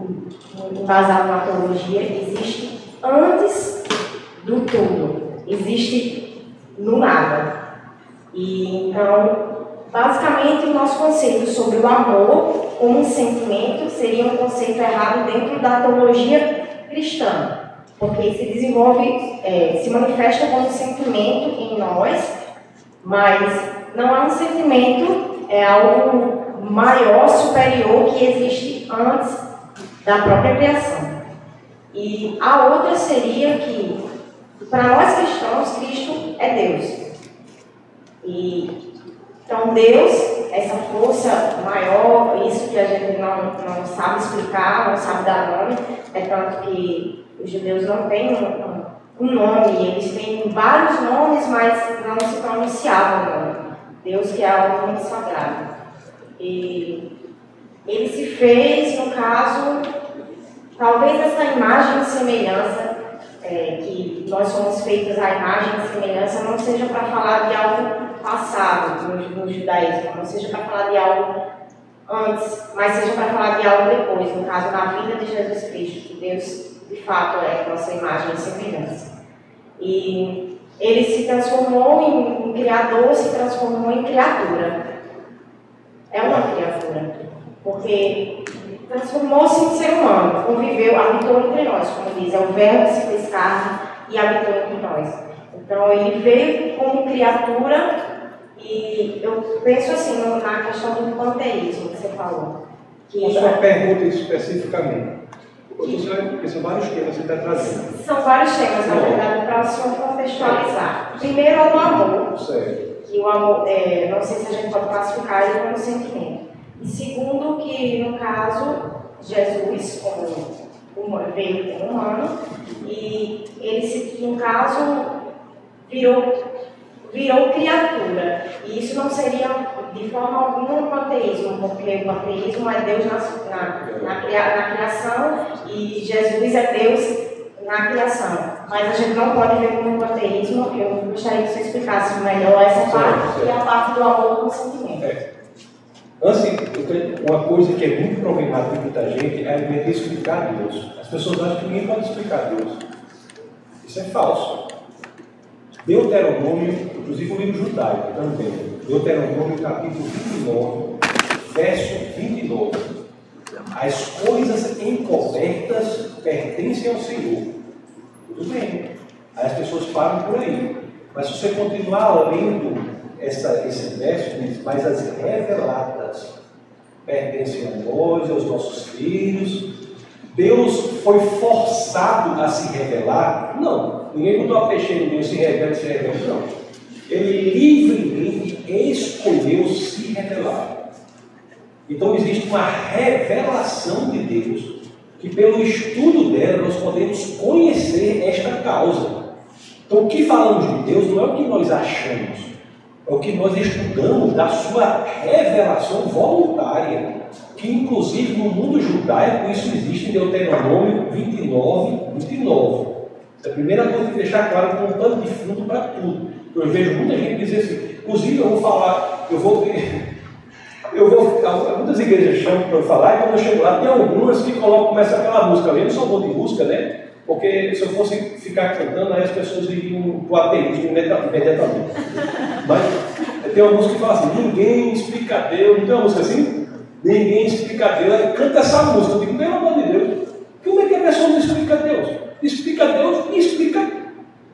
embasado na teologia, existe antes do tudo, existe no nada. E então, basicamente, o nosso conceito sobre o amor como um sentimento seria um conceito errado dentro da teologia cristã, porque se desenvolve, é, se manifesta como sentimento em nós mas não é um sentimento, é algo maior, superior que existe antes da própria criação. E a outra seria que, para nós cristãos, Cristo é Deus. E então Deus, essa força maior, isso que a gente não, não sabe explicar, não sabe dar nome, é tanto que os judeus não têm um, um nome, eles têm vários nomes, mas não se pronunciavam o nome. Deus que é algo muito sagrado. E ele se fez, no caso, talvez essa imagem e semelhança, é, que nós somos feitos à imagem e semelhança, não seja para falar de algo passado no, no judaísmo, não seja para falar de algo antes, mas seja para falar de algo depois, no caso da vida de Jesus Cristo, que Deus de fato é nossa imagem e semelhança. E ele se transformou em, em criador, se transformou em criatura. É uma criatura, porque transformou-se em ser humano, conviveu, habitou entre nós, como diz, é o verbo que se fez carne e habitou entre nós. Então ele veio como criatura e eu penso assim na questão do panteísmo que você falou. Que Você uma pergunta especificamente. Porque são vários temas que você está trazendo. São vários temas, na verdade, para o senhor contextualizar. Primeiro é o amor. Certo. Que o amor, é, não sei se a gente pode classificar ele como sentimento. E segundo, que no caso, Jesus, como veio como humano, e ele, no caso, virou virou criatura. E isso não seria de forma alguma um panteísmo, porque o panteísmo é Deus na, na, na, na criação e Jesus é Deus na criação. Mas a gente não pode ver como um panteísmo. Eu gostaria que você explicasse melhor essa parte, que é a parte do amor com sentimento. É. Assim, uma coisa que é muito problemática para muita gente é a ideia de explicar Deus. As pessoas acham que ninguém pode explicar Deus. Isso é falso. Deuteronômio, inclusive o livro judaico também. Deuteronômio capítulo 29, verso 29. As coisas encobertas pertencem ao Senhor. Tudo bem. Aí as pessoas param por aí. Mas se você continuar lendo essa, esse verso, mas as reveladas pertencem a nós, aos nossos filhos. Deus foi forçado a se revelar? Não. Ninguém botou a peixeira Deus, se revela, se revela, não. Ele livremente escolheu se revelar. Então existe uma revelação de Deus, que pelo estudo dela nós podemos conhecer esta causa. Então o que falamos de Deus não é o que nós achamos, é o que nós estudamos da sua revelação voluntária, que inclusive no mundo judaico isso existe em Deuteronômio 29, 29. É a primeira coisa que deixar claro com um pano de fundo para tudo. Eu vejo muita gente dizer assim, inclusive eu vou falar, eu vou eu vou, muitas igrejas chamam para eu falar, e quando eu chego lá, tem algumas que colocam, começam aquela música, eu não sou bom de música, né? Porque se eu fosse ficar cantando, aí as pessoas iriam para o ateísmo imediatamente. Mas tem uma música que fala assim, ninguém explica Deus, não tem uma música assim? Ninguém explica Deus, aí canta essa música, eu digo, pelo amor de Deus, como é que a pessoa não explica Deus? Explica Deus e explica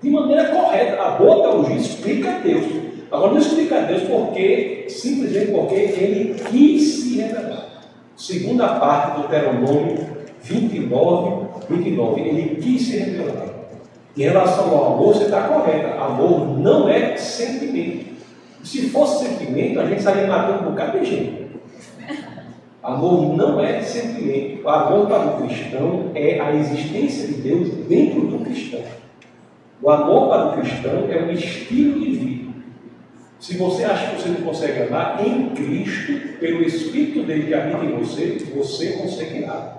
de maneira correta. A boa teologia explica Deus. Agora não explica Deus porque, simplesmente porque ele quis se revelar. Segunda parte do Deuteronômio 29, 29. Ele quis se revelar. Em relação ao amor, você está correta. Amor não é sentimento. Se fosse sentimento, a gente estaria matando um bocado de gente. Amor não é sentimento. O amor para o cristão é a existência de Deus dentro do cristão. O amor para o cristão é um estilo de vida. Se você acha que você não consegue amar, em Cristo, pelo Espírito dele que habita em você, você conseguirá.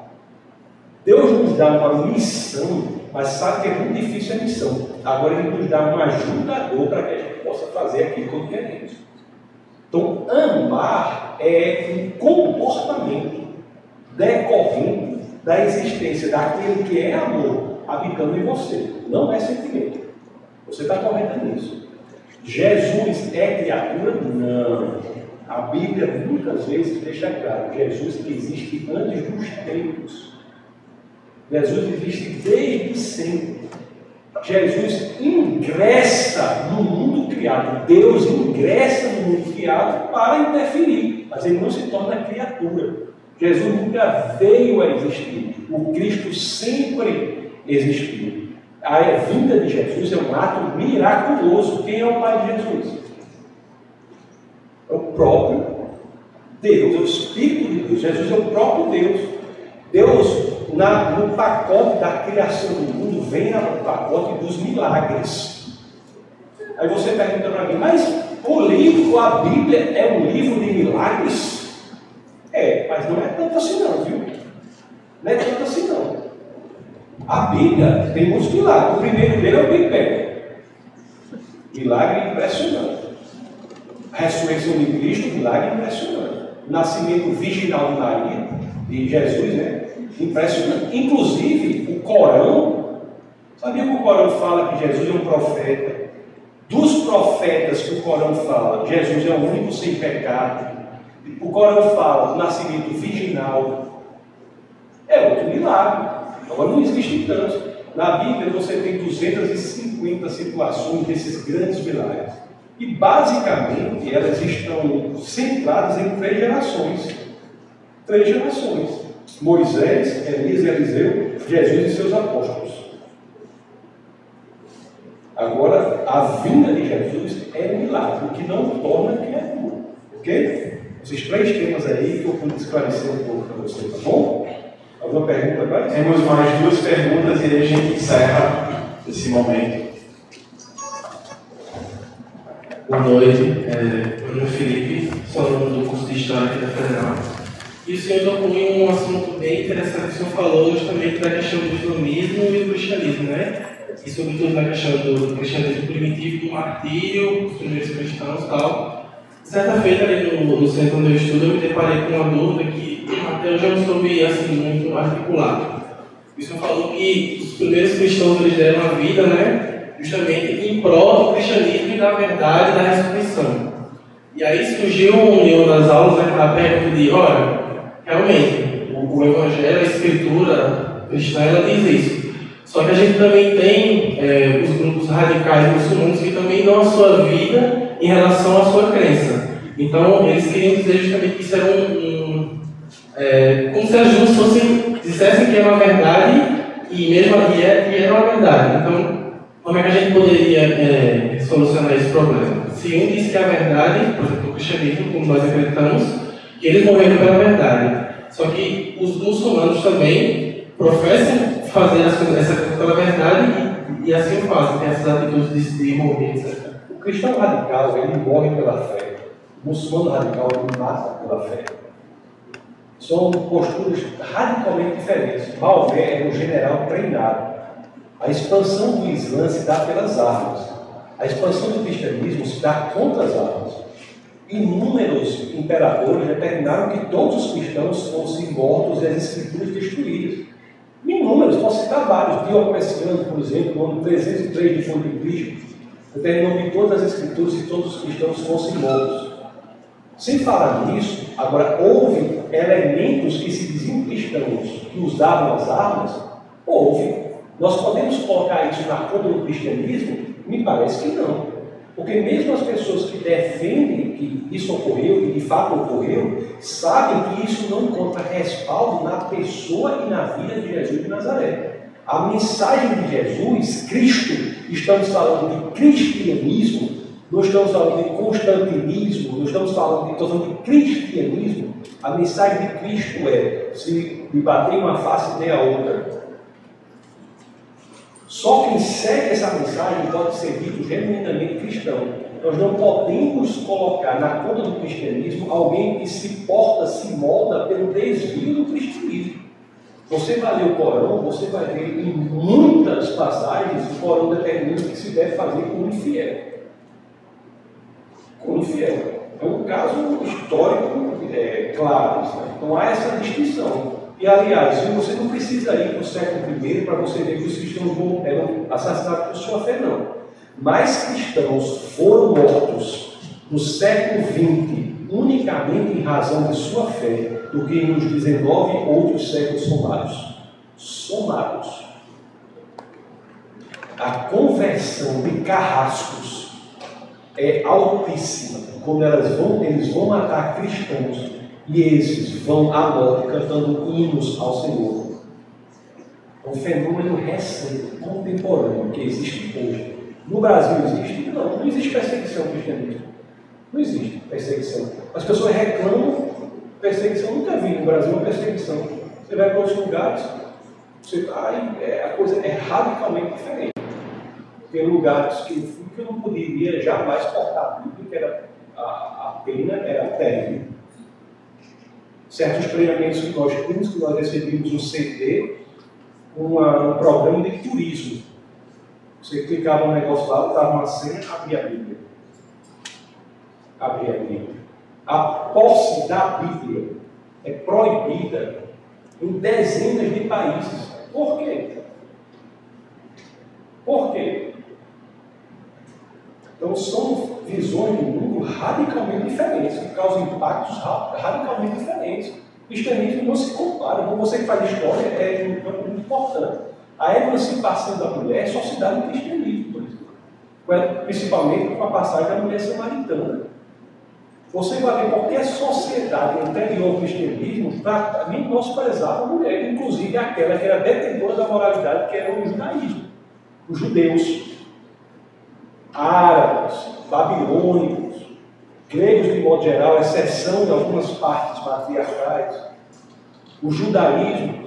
Deus nos dá uma missão, mas sabe que é muito difícil a missão. Agora Ele nos dá um ajudador para que a gente possa fazer aquilo que queremos. Então, amar é um comportamento decorrente da existência daquele que é amor habitando em você, não é sentimento. Você está correto nisso. Jesus é criatura? Não. A Bíblia muitas vezes deixa claro: Jesus existe antes dos tempos. Jesus existe desde sempre. Jesus ingressa no mundo criado. Deus ingressa no mundo criado para interferir, mas ele não se torna criatura. Jesus nunca veio a existir. O Cristo sempre existiu. A vinda de Jesus é um ato miraculoso. Quem é o Pai de Jesus? É o próprio Deus, é o Espírito de Deus. Jesus é o próprio Deus. Deus, na, no pacote da criação do mundo, vem no pacote dos milagres. Aí você pergunta para mim, mas o livro, a Bíblia, é um livro de milagres? É, mas não é tanto assim não, viu? Não é tanto assim não. A Bíblia tem muitos milagres. O primeiro dele é o Big Bang. Milagre impressionante. A ressurreição de Cristo, milagre impressionante. o nascimento virginal de Maria, de Jesus, né? Impressionante. Inclusive, o Corão, sabia que o Corão fala que Jesus é um profeta? Dos profetas que o Corão fala, Jesus é o único sem pecado. O Corão fala nascimento virginal. É outro milagre. Agora não existe tanto. Na Bíblia você tem 250 situações desses grandes milagres. E basicamente elas estão centradas em três gerações. Três gerações: Moisés, Elias e Eliseu, Jesus e seus apóstolos. Agora, a vinda de Jesus é um milagre, o que não torna criatura. Ok? Esses três temas aí que eu pude esclarecer um pouco para vocês, tá bom? Alguma pergunta mais? Temos mais duas perguntas e aí a gente encerra esse momento. Boa noite, é, meu nome é Felipe, sou aluno do curso de História aqui da Federal. O senhor tocou em um assunto bem interessante que o senhor falou justamente da questão do islamismo e do cristianismo, né? E sobretudo na questão do cristianismo primitivo, do martírio, os primeiros cristãos e tal. Certa feita ali no, no centro onde eu estudo, eu me deparei com uma dúvida que até eu já não soube assim, muito articular. O senhor falou que os primeiros cristãos eles deram a vida, né? Justamente em prol do cristianismo e da verdade da ressurreição. E aí surgiu em uma das aulas né, a pergunta de, olha, realmente, o, o Evangelho, a Escritura cristã, ela diz isso. Só que a gente também tem é, os grupos radicais muçulmanos que também dão a sua vida em relação à sua crença. Então, eles queriam dizer justamente que isso era um. um é, como se as duas fossem, dissessem que era uma verdade e mesmo e, é, e era uma verdade. Então, como é que a gente poderia é, solucionar esse problema? Se um diz que é a verdade, por exemplo, o cristianismo, como nós acreditamos, que eles morreram pela verdade. Só que os muçulmanos também professam fazer essa coisas pela verdade e, e assim fazem, tem essas atitudes de, de morrer, etc. O cristão radical, ele morre pela fé. O muçulmano radical, ele mata pela fé. São posturas radicalmente diferentes. Maomé é um general treinado. A expansão do Islã se dá pelas armas. A expansão do cristianismo se dá contra as armas. Inúmeros imperadores determinaram que todos os cristãos fossem mortos e as escrituras destruídas. Inúmeros, posso citar vários. Diocleciano, por exemplo, no ano 303 depois de Cristo, determinou que todas as escrituras e todos os cristãos fossem mortos. Sem falar nisso, agora houve elementos que se diziam cristãos que usavam as armas, houve. Nós podemos colocar isso na conta do cristianismo? Me parece que não. Porque mesmo as pessoas que defendem que isso ocorreu, e de fato ocorreu, sabem que isso não encontra respaldo na pessoa e na vida de Jesus de Nazaré. A mensagem de Jesus, Cristo, estamos falando de cristianismo, não estamos falando de constantinismo, não estamos falando de, estamos falando de cristianismo. A mensagem de Cristo é: se me bater uma face, dê a outra. Só quem segue essa mensagem pode ser dito genuinamente cristão. Nós não podemos colocar na conta do cristianismo alguém que se porta, se molda pelo desvio do cristianismo. Você vai ler o Corão, você vai ver em muitas passagens o Corão determina o que se deve fazer com o infiel. Com o infiel. É um caso histórico é, claro. Né? Então há essa distinção. E aliás, você não precisa ir para o século I para você ver que os cristãos eram assassinados por sua fé, não. Mais cristãos foram mortos no século XX unicamente em razão de sua fé do que nos 19 outros séculos somados. Somados. A conversão de carrascos é altíssima. Quando elas vão, eles vão matar cristãos e esses vão à morte cantando hinos ao Senhor. É um fenômeno recente, contemporâneo, que existe hoje. No Brasil existe? Não, não existe perseguição ao cristianismo. Não existe perseguição. As pessoas reclamam perseguição. Nunca vi no Brasil uma perseguição. Você vai para outros lugares, você aí, é, a coisa é radicalmente diferente. Tem lugares que eu fui que eu não poderia jamais cortar a Bíblia, que era, a, a pena era terrível certos treinamentos que nós tínhamos, que nós recebíamos um CD, uma, um programa de turismo. Você clicava no negócio lá, dava uma senha, abria a Bíblia. Abria a Bíblia. A posse da Bíblia é proibida em dezenas de países. Por quê? Por quê? Então são visões de mundo radicalmente diferentes, que causam impactos radicalmente diferentes. O cristianismo não se compara. Como você que faz história, é muito importante. A emancipação da mulher se dá no cristianismo, por exemplo. Principalmente com a passagem da mulher samaritana. Você vai ver qualquer sociedade anterior ao cristianismo menosprezava a mulher, inclusive aquela que era detentora da moralidade, que era o judaísmo. Os judeus, árabes, babilônicos, gregos de modo geral, exceção de algumas partes matriarcais, o judaísmo,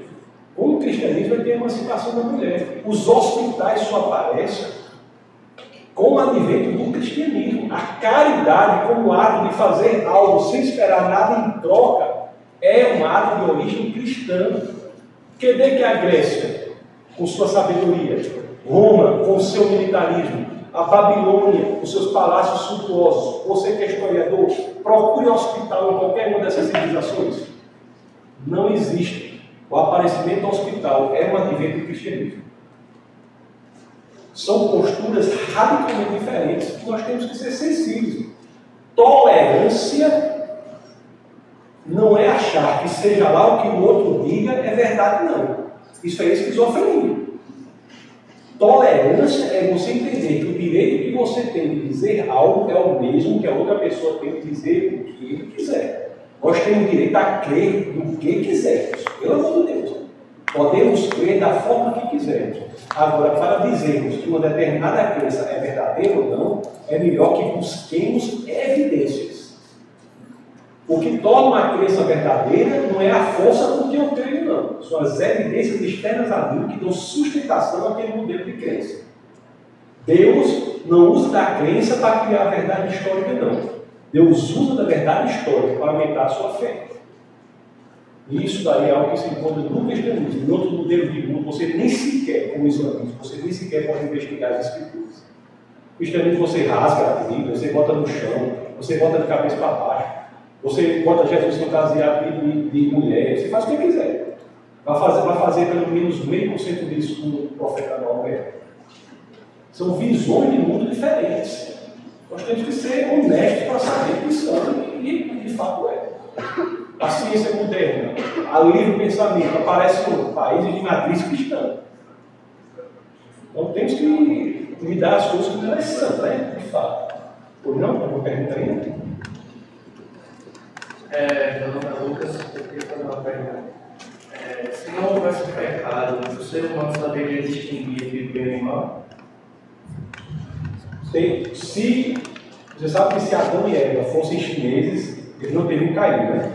o cristianismo ter a emancipação da mulher. Os hospitais só aparecem com o advento do cristianismo. A caridade, como ato de fazer algo sem esperar nada em troca, é um ato de origem cristã. Quer dizer que a Grécia, com sua sabedoria, Roma, com seu militarismo, a Babilônia, com seus palácios suntuosos. Você que é historiador, procure hospital em qualquer uma dessas civilizações. Não existe. O aparecimento do hospital é um advento do cristianismo. São posturas radicalmente diferentes que nós temos que ser sensíveis. Tolerância não é achar que seja lá o que o outro diga é verdade, não. Isso é esquizofrenia. Tolerância é você entender que o direito que você tem de dizer algo é o mesmo que a outra pessoa tem de dizer o que ele quiser. Nós temos direito a crer no que quisermos, pelo amor de Deus. Podemos crer da forma que quisermos. Agora, para dizermos que uma determinada crença é verdadeira ou não, é melhor que busquemos evidências. O que torna uma crença verdadeira não é a força com que eu creio, não. São as evidências externas a mim que dão sustentação àquele modelo de crença. Deus não usa da crença para criar a verdade histórica, não. Deus usa da verdade histórica para aumentar a sua fé. E isso daí é algo que se encontra no cristianismo. Em outro modelo de mundo, você nem sequer, como islamismo, você nem sequer pode investigar as escrituras. O cristianismo você rasga a Bíblia, você bota no chão, você bota de cabeça para baixo. Você bota Jesus fantasiado de, de, de mulher, você faz o que quiser. Vai fazer, vai fazer pelo menos meio por cento disso com o profeta Noé. São visões de mundo diferentes. Nós temos que ser honestos para saber que são e de fato é. A ciência moderna, a livre pensamento, aparece no países de matriz cristã. Então temos que lidar as coisas como elas são, né? De fato. Por não? Alguma pergunta ainda? É, meu nome é Lucas, eu queria fazer uma pergunta. É, se não houvesse pecado, o ser humano saberia distinguir entre bem e mal? Tem, se, você sabe que se Adão e Eva fossem chineses, eles não teriam caído, né?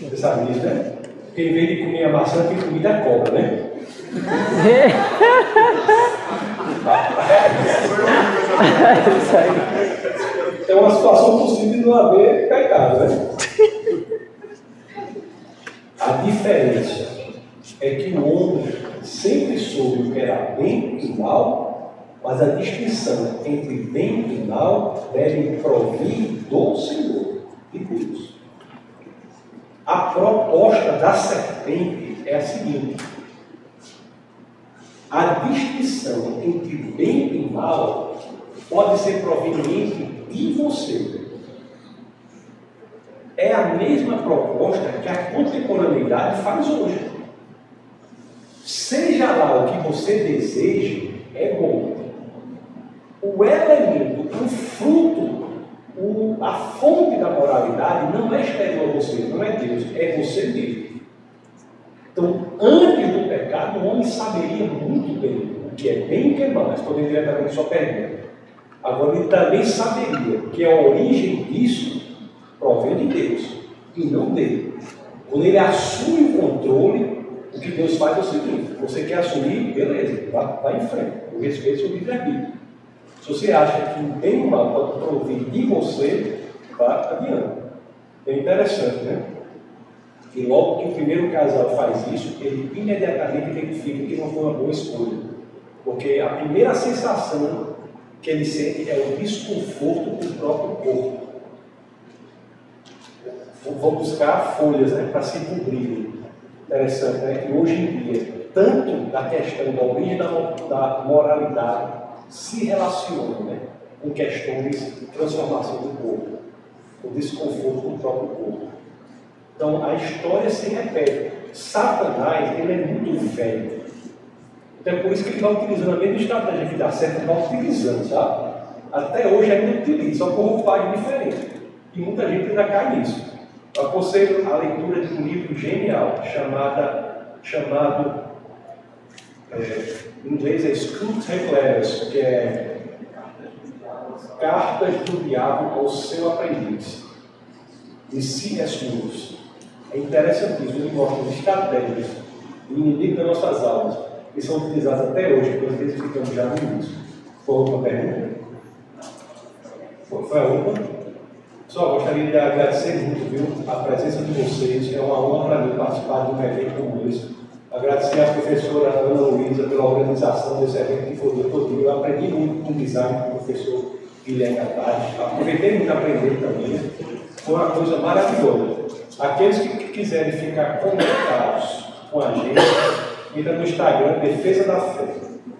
Você sabe disso, né? Porque em vez de comer a maçã, tem comida a cobra, né? É uma situação possível de não haver pecado, né? A diferença é que o homem sempre soube o que era bem e mal, mas a distinção entre bem e mal deve provir do Senhor e Deus. A proposta da serpente é a seguinte: a distinção entre bem e mal pode ser proveniente de você. É a mesma proposta que a contemporaneidade faz hoje. Seja lá o que você deseje, é bom. O elemento, o fruto, o, a fonte da moralidade não é exterior a você, não é Deus, é você mesmo. Então, antes do pecado, o homem saberia muito bem o que é bem e o que é mal. Respondendo diretamente a sua pergunta. Agora, ele também saberia que a origem disso provém de Deus e não dele. Quando ele assume o controle, o que Deus faz é o seguinte: você quer assumir, beleza, vá em frente, eu respeito seu livre-arbítrio. Se você acha que o bem e o mal pode provir de você, vá adiante. É interessante, né? E logo que o primeiro casal faz isso, ele imediatamente identifica que não foi uma boa escolha. Porque a primeira sensação que ele sente é o desconforto com o próprio corpo. vão buscar folhas né, para se cobrir. Interessante, né? E hoje em dia, tanto da questão da origem da, da moralidade se relaciona né, com questões de transformação do corpo, o desconforto do próprio corpo. Então a história se repete. Satanás ele é muito velho. Então é por isso que ele está utilizando a mesma estratégia que dá certo, ele está utilizando, sabe? Até hoje ainda utiliza, só com roupagem diferente. E muita gente ainda cai nisso. Eu aconselho a leitura de um livro genial chamada, chamado, é, em inglês é Screwtape Letters, que é Cartas do Diabo ao Seu Aprendiz, de C.S. Lewis. É interessantíssimo, ele mostra as estratégias do inimigo das nossas almas, que são utilizadas até hoje, quando identificamos já no início. Foi outra pergunta? Foi, foi a? Só gostaria de agradecer muito, viu, a presença de vocês. É uma honra para mim participar de um evento como esse. Agradecer à professora Ana Luísa pela organização desse evento que foi todo. Eu aprendi muito com o design com o professor Guilherme Atari. Aproveitei muito a aprender também. Foi uma coisa maravilhosa. Aqueles que quiserem ficar conectados com a gente, entra no Instagram Defesa da Fé.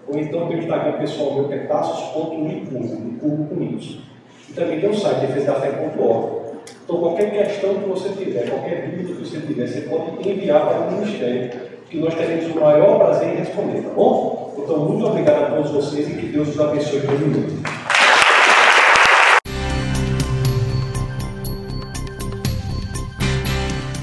Ou então tem o Instagram pessoal meu que é passos.licurgo, com isso também tem um site, defesadafé.org. Então, qualquer questão que você tiver, qualquer dúvida que você tiver, você pode enviar para o Ministério, que nós teremos o maior prazer em responder, tá bom? Então, muito obrigado a todos vocês e que Deus os abençoe por minuto.